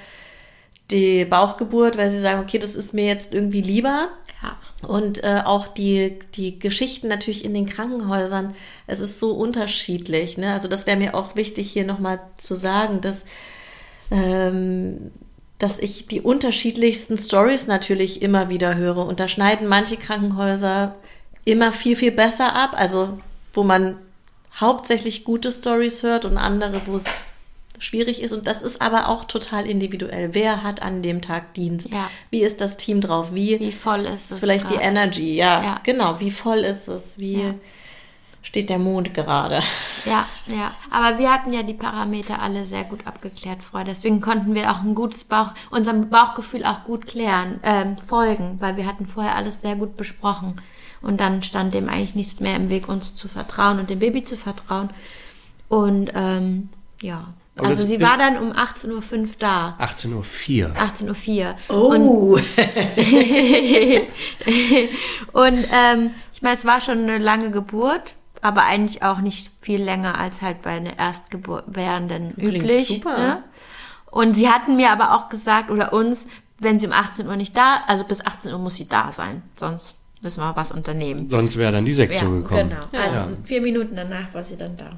die Bauchgeburt, weil sie sagen, okay, das ist mir jetzt irgendwie lieber. Ja. Und äh, auch die, die Geschichten natürlich in den Krankenhäusern, es ist so unterschiedlich. Ne? Also das wäre mir auch wichtig hier nochmal zu sagen, dass, ähm, dass ich die unterschiedlichsten Stories natürlich immer wieder höre. Und da schneiden manche Krankenhäuser immer viel, viel besser ab. Also wo man hauptsächlich gute Stories hört und andere, wo es schwierig ist. Und das ist aber auch total individuell. Wer hat an dem Tag Dienst? Ja. Wie ist das Team drauf? Wie, Wie voll ist es? ist vielleicht die grad? Energy, ja, Ja. Genau, wie voll ist es? Wie Ja. Steht der Mond gerade? Ja, ja. Aber wir hatten ja die Parameter alle sehr gut abgeklärt vorher. Deswegen konnten wir auch ein gutes Bauch, unserem Bauchgefühl auch gut klären, ähm, folgen, weil wir hatten vorher alles sehr gut besprochen. Und dann stand dem eigentlich nichts mehr im Weg, uns zu vertrauen und dem Baby zu vertrauen. Und ähm, ja. Aber Also sie war dann um 18.05 Uhr da. 18.04 Uhr. 18.04 Uhr. Oh, Und ähm, ich meine, es war schon eine lange Geburt, aber eigentlich auch nicht viel länger als halt bei einer Erstgebärenden Klingt üblich. super. Ne? Und sie hatten mir aber auch gesagt, oder uns, wenn sie um 18 Uhr nicht da, also bis 18 Uhr muss sie da sein, sonst müssen wir was unternehmen. Sonst wäre dann die Sektion gekommen. genau. Also Ja. vier Minuten danach war sie dann da.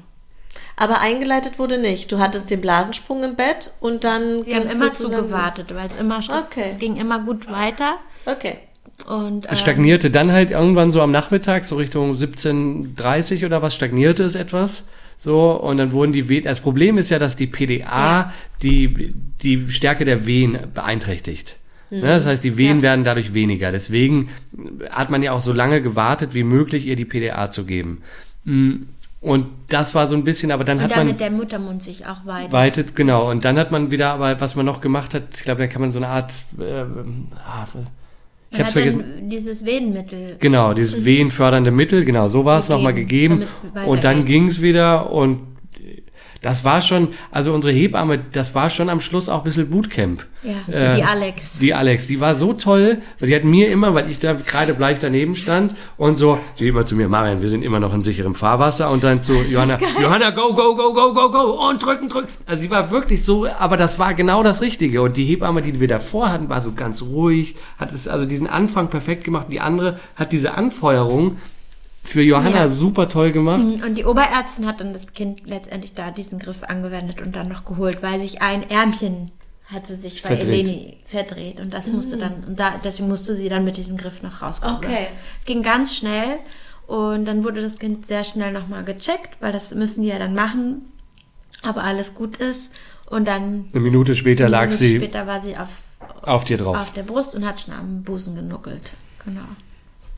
aber eingeleitet wurde nicht. Du hattest den Blasensprung im Bett und dann Wir haben immer zugewartet, weil es immer Okay. ging immer gut weiter. Okay. Und Es ähm, stagnierte dann halt irgendwann so am Nachmittag, so Richtung 17.30 oder was, stagnierte es etwas. So, und dann wurden die Wehen, das Problem ist ja, dass die PDA die, die Stärke der Wehen beeinträchtigt. Ne, das heißt, die Wehen Ja. werden dadurch weniger. Deswegen hat man ja auch so lange gewartet, wie möglich, ihr die PDA zu geben. Mm, Und das war so ein bisschen, aber dann und hat man damit der Muttermund sich auch weitet. weitet, genau. Und dann hat man wieder, aber was man noch gemacht hat, ich glaube, da kann man so eine Art, äh, ah, ich hat vergessen. dieses Wehenmittel Genau, dieses wehenfördernde Mittel, genau, so war es nochmal gegeben. Und dann weitergeht. ging's wieder und das war schon, also unsere Hebamme, das war schon am Schluss auch ein bisschen Bootcamp. Ja, Äh, die Alex. Die Alex, die war so toll, weil die hat mir immer, weil ich da gerade bleich daneben stand und so, die immer zu mir, Marian, wir sind immer noch in sicherem Fahrwasser und dann zu Johanna, Johanna, go, go, go, go, go, go und drücken, drücken. Also sie war wirklich so, aber das war genau das Richtige und die Hebamme, die wir davor hatten, war so ganz ruhig, hat es also diesen Anfang perfekt gemacht. Die andere hat diese Anfeuerung für Johanna Ja. super toll gemacht. Und die Oberärztin hat dann das Kind letztendlich da diesen Griff angewendet und dann noch geholt, weil sich ein Ärmchen hatte sich bei Verdreht. Eleni verdreht und das musste dann und da deswegen musste sie dann mit diesem Griff noch rauskommen. Okay. Es ging ganz schnell und dann wurde das Kind sehr schnell nochmal gecheckt, weil das müssen die ja dann machen, aber alles gut ist und dann Eine Minute später eine lag Minute sie später war sie auf auf dir drauf. auf der Brust und hat schon am Busen genuckelt. Genau.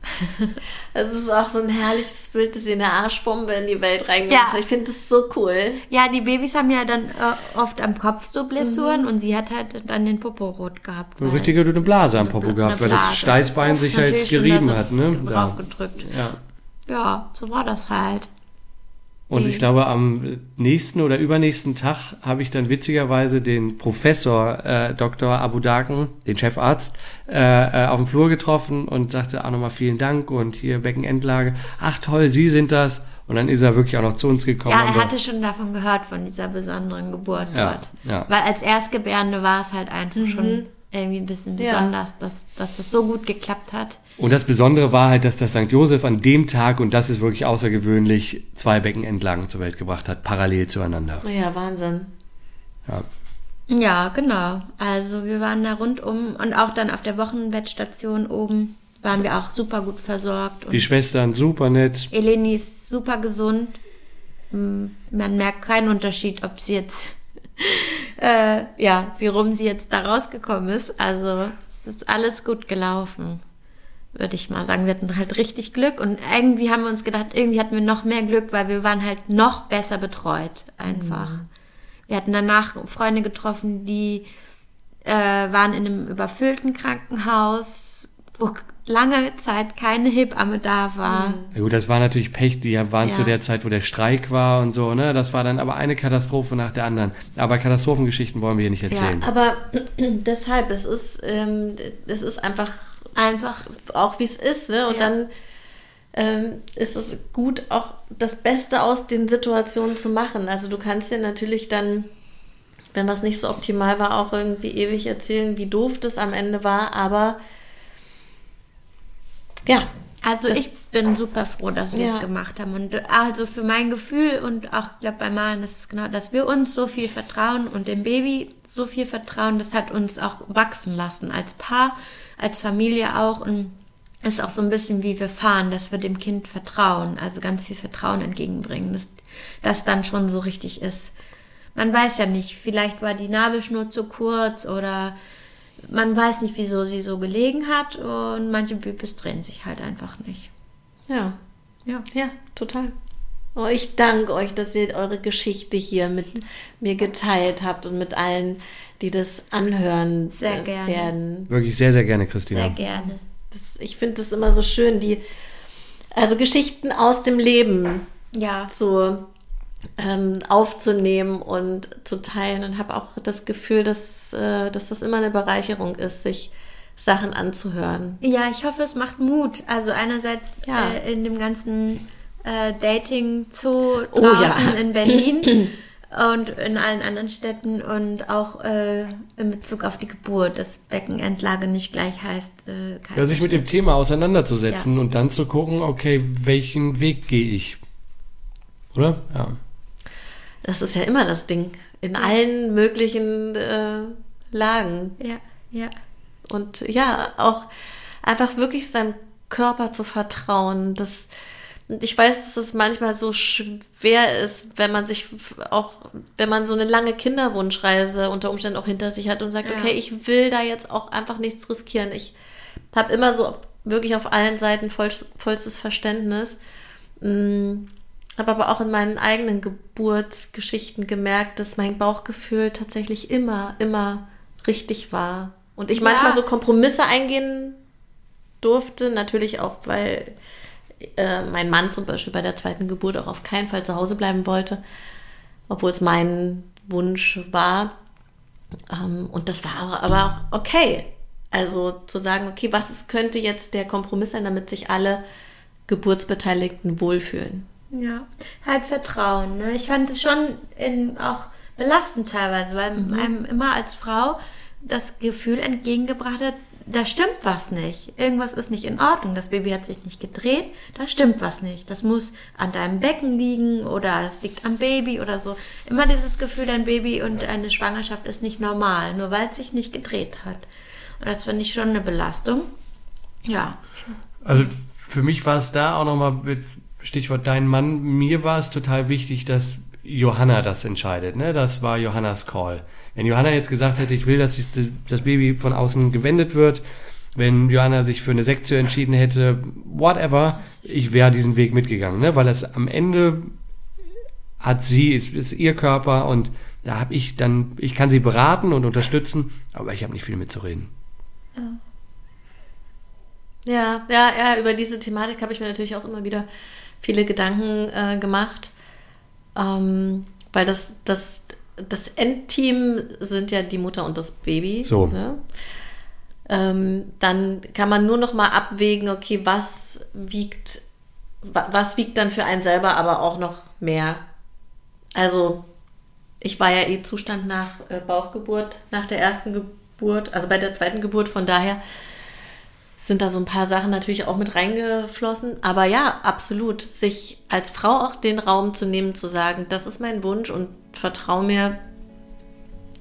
Es ist auch so ein herrliches Bild, dass sie eine Arschbombe in die Welt reingemacht Ja. hat. Ich finde das so cool. Ja, die Babys haben ja dann äh, oft am Kopf so Mhm. Blessuren und sie hat halt dann den Popo rot gehabt. Eine richtige dünne Blase am Popo Eine gehabt, weil das. Steißbein sich halt gerieben hat, ne? Draufgedrückt. Ja. Ja, so war das halt. Und ich glaube, am nächsten oder übernächsten Tag habe ich dann witzigerweise den Professor äh, Dr. Abu Daken, den Chefarzt, äh, äh, auf dem Flur getroffen und sagte auch nochmal vielen Dank und hier Beckenendlage. Ach toll, Sie sind das. Und dann ist er wirklich auch noch zu uns gekommen. Ja, er hatte schon davon gehört, von dieser besonderen Geburt Ja, dort. ja. Weil als Erstgebärende war es halt einfach schon irgendwie ein bisschen Ja. besonders, dass, dass das so gut geklappt hat. Und das Besondere war halt, dass das St. Josef an dem Tag, und das ist wirklich außergewöhnlich, zwei Beckenendlagen zur Welt gebracht hat, parallel zueinander. Ja, Wahnsinn. Ja. Ja, genau. Also wir waren da rundum und auch dann auf der Wochenbettstation oben waren wir auch super gut versorgt. Und Die Schwestern super nett. Eleni ist super gesund. Man merkt keinen Unterschied, ob sie jetzt, äh, ja, wie rum sie jetzt da rausgekommen ist. Also es ist alles gut gelaufen, würde ich mal sagen. Wir hatten halt richtig Glück und irgendwie haben wir uns gedacht, irgendwie hatten wir noch mehr Glück, weil wir waren halt noch besser betreut einfach. Wir hatten danach Freunde getroffen, die äh, waren in einem überfüllten Krankenhaus, wo lange Zeit keine Hebamme da war. Ja gut, das war natürlich Pech, die ja waren Ja. zu der Zeit, wo der Streik war und so, ne? Das war dann aber eine Katastrophe nach der anderen. Aber Katastrophengeschichten wollen wir hier nicht erzählen. Aber deshalb, es ist, ähm, es ist einfach, einfach auch wie es ist, ne? Und Ja. dann ähm, ist es gut, auch das Beste aus den Situationen zu machen. Also du kannst dir natürlich dann, wenn was nicht so optimal war, auch irgendwie ewig erzählen, wie doof das am Ende war, aber ja, Also ich bin super froh, dass wir Ja. es gemacht haben. Und also für mein Gefühl und auch, ich glaube, bei Maren ist es genau, dass wir uns so viel vertrauen und dem Baby so viel vertrauen, das hat uns auch wachsen lassen als Paar, als Familie auch und ist auch so ein bisschen wie wir fahren, dass wir dem Kind vertrauen, also ganz viel Vertrauen entgegenbringen, dass das dann schon so richtig ist. Man weiß ja nicht, vielleicht war die Nabelschnur zu kurz oder man weiß nicht, wieso sie so gelegen hat und manche Babys drehen sich halt einfach nicht. ja, Ja. ja, total. Oh, ich danke euch, dass ihr eure Geschichte hier mit mir geteilt habt und mit allen, die das anhören Sehr äh, gerne. werden. Wirklich sehr, sehr gerne, Christina. Sehr gerne. Das, ich finde das immer so schön, die, also Geschichten aus dem Leben Ja. zu ähm, aufzunehmen und zu teilen und habe auch das Gefühl, dass, äh, dass das immer eine Bereicherung ist, sich Sachen anzuhören. Ja, ich hoffe, es macht Mut. Also einerseits Ja. äh, in dem ganzen äh, Dating-Zoo Oh, draußen ja. in Berlin und in allen anderen Städten und auch äh, in Bezug auf die Geburt, dass Beckenendlage nicht gleich heißt äh, Ja, sich mit dem. Thema auseinanderzusetzen Ja. und dann zu gucken, okay, welchen Weg gehe ich? Oder? Ja. Das ist ja immer das Ding. In allen möglichen äh, Lagen. Ja, ja. Und ja, auch einfach wirklich seinem Körper zu vertrauen. Das, ich weiß, dass es manchmal so schwer ist, wenn man sich auch, wenn man so eine lange Kinderwunschreise unter Umständen auch hinter sich hat und sagt, Ja. okay, ich will da jetzt auch einfach nichts riskieren. Ich habe immer so wirklich auf allen Seiten voll, vollstes Verständnis. Mm, Habe aber auch in meinen eigenen Geburtsgeschichten gemerkt, dass mein Bauchgefühl tatsächlich immer, immer richtig war. Und ich Ja. manchmal so Kompromisse eingehen durfte, natürlich auch, weil äh, mein Mann zum Beispiel bei der zweiten Geburt auch auf keinen Fall zu Hause bleiben wollte, obwohl es mein Wunsch war. Ähm, und das war aber auch okay. Also zu sagen, okay, was ist, könnte jetzt der Kompromiss sein, damit sich alle Geburtsbeteiligten wohlfühlen? Ja, halt Vertrauen. Ne? Ich fand es schon in, auch belastend teilweise, weil einem immer als Frau das Gefühl entgegengebracht hat, da stimmt was nicht. Irgendwas ist nicht in Ordnung. Das Baby hat sich nicht gedreht, da stimmt was nicht. Das muss an deinem Becken liegen oder es liegt am Baby oder so. Immer dieses Gefühl, dein Baby und eine Schwangerschaft ist nicht normal, nur weil es sich nicht gedreht hat. Und das finde ich schon eine Belastung. Ja. Also für mich war es da auch nochmal, Stichwort dein Mann, mir war es total wichtig, dass Johanna das entscheidet. Ne? Das war Johannas Call. Wenn Johanna jetzt gesagt hätte, ich will, dass sich das- Baby von außen gewendet wird, wenn Johanna sich für eine Sektio entschieden hätte, whatever, ich wäre diesen Weg mitgegangen, ne? weil das am Ende hat sie, ist, ist ihr Körper und da habe ich dann, ich kann sie beraten und unterstützen, aber ich habe nicht viel mitzureden. Ja, ja, ja, über diese Thematik habe ich mir natürlich auch immer wieder viele Gedanken äh, gemacht. Ähm, weil das, das, das Endteam sind ja die Mutter und das Baby. So. Ne? Ähm, dann kann man nur noch mal abwägen, okay, was wiegt, wa- was wiegt dann für einen selber aber auch noch mehr. Also, ich war ja eh Zustand nach äh, Bauchgeburt, nach der ersten Geburt, also bei der zweiten Geburt, von daher sind da so ein paar Sachen natürlich auch mit reingeflossen. Aber ja, absolut. Sich als Frau auch den Raum zu nehmen, zu sagen, das ist mein Wunsch und vertrau mir,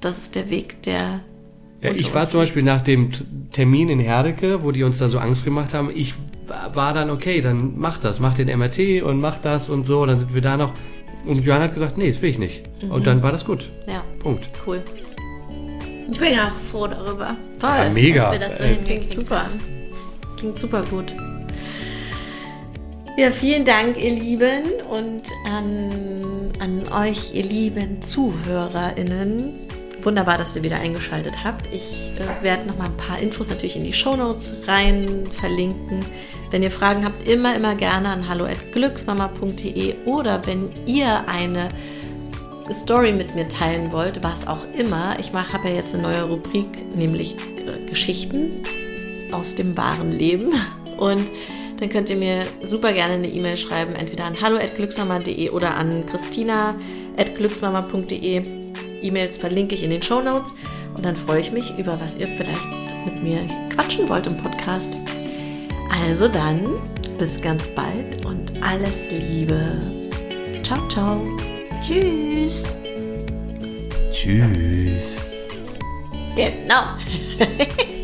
das ist der Weg, der. Ja, ich war zum Beispiel nach dem Termin in Herdecke, wo die uns da so Angst gemacht haben, ich wa- war dann, okay, dann mach das, mach den MRT und mach das und so, dann sind wir da noch. Und Johann hat gesagt, nee, das will ich nicht. Und dann war das gut. Ja, Punkt. cool. Ich bin auch froh darüber, Toll. Ja, mega. dass wir das so Äh, super. Klingt super gut. Ja, vielen Dank, ihr Lieben, und an, an euch, ihr lieben ZuhörerInnen. Wunderbar, dass ihr wieder eingeschaltet habt. Ich äh, werde noch mal ein paar Infos natürlich in die Shownotes rein verlinken. Wenn ihr Fragen habt, immer, immer gerne an hallo@glücksmama.de oder wenn ihr eine Story mit mir teilen wollt, was auch immer. Ich habe ja jetzt eine neue Rubrik, nämlich äh, Geschichten aus dem wahren Leben. Und dann könnt ihr mir super gerne eine E-Mail schreiben, entweder an hallo@glücksmama.de oder an christina@glücksmama.de. E-Mails verlinke ich in den Show Notes und dann freue ich mich über was ihr vielleicht mit mir quatschen wollt im Podcast. Also dann, bis ganz bald und alles Liebe. Ciao, ciao. Tschüss. Tschüss. Genau.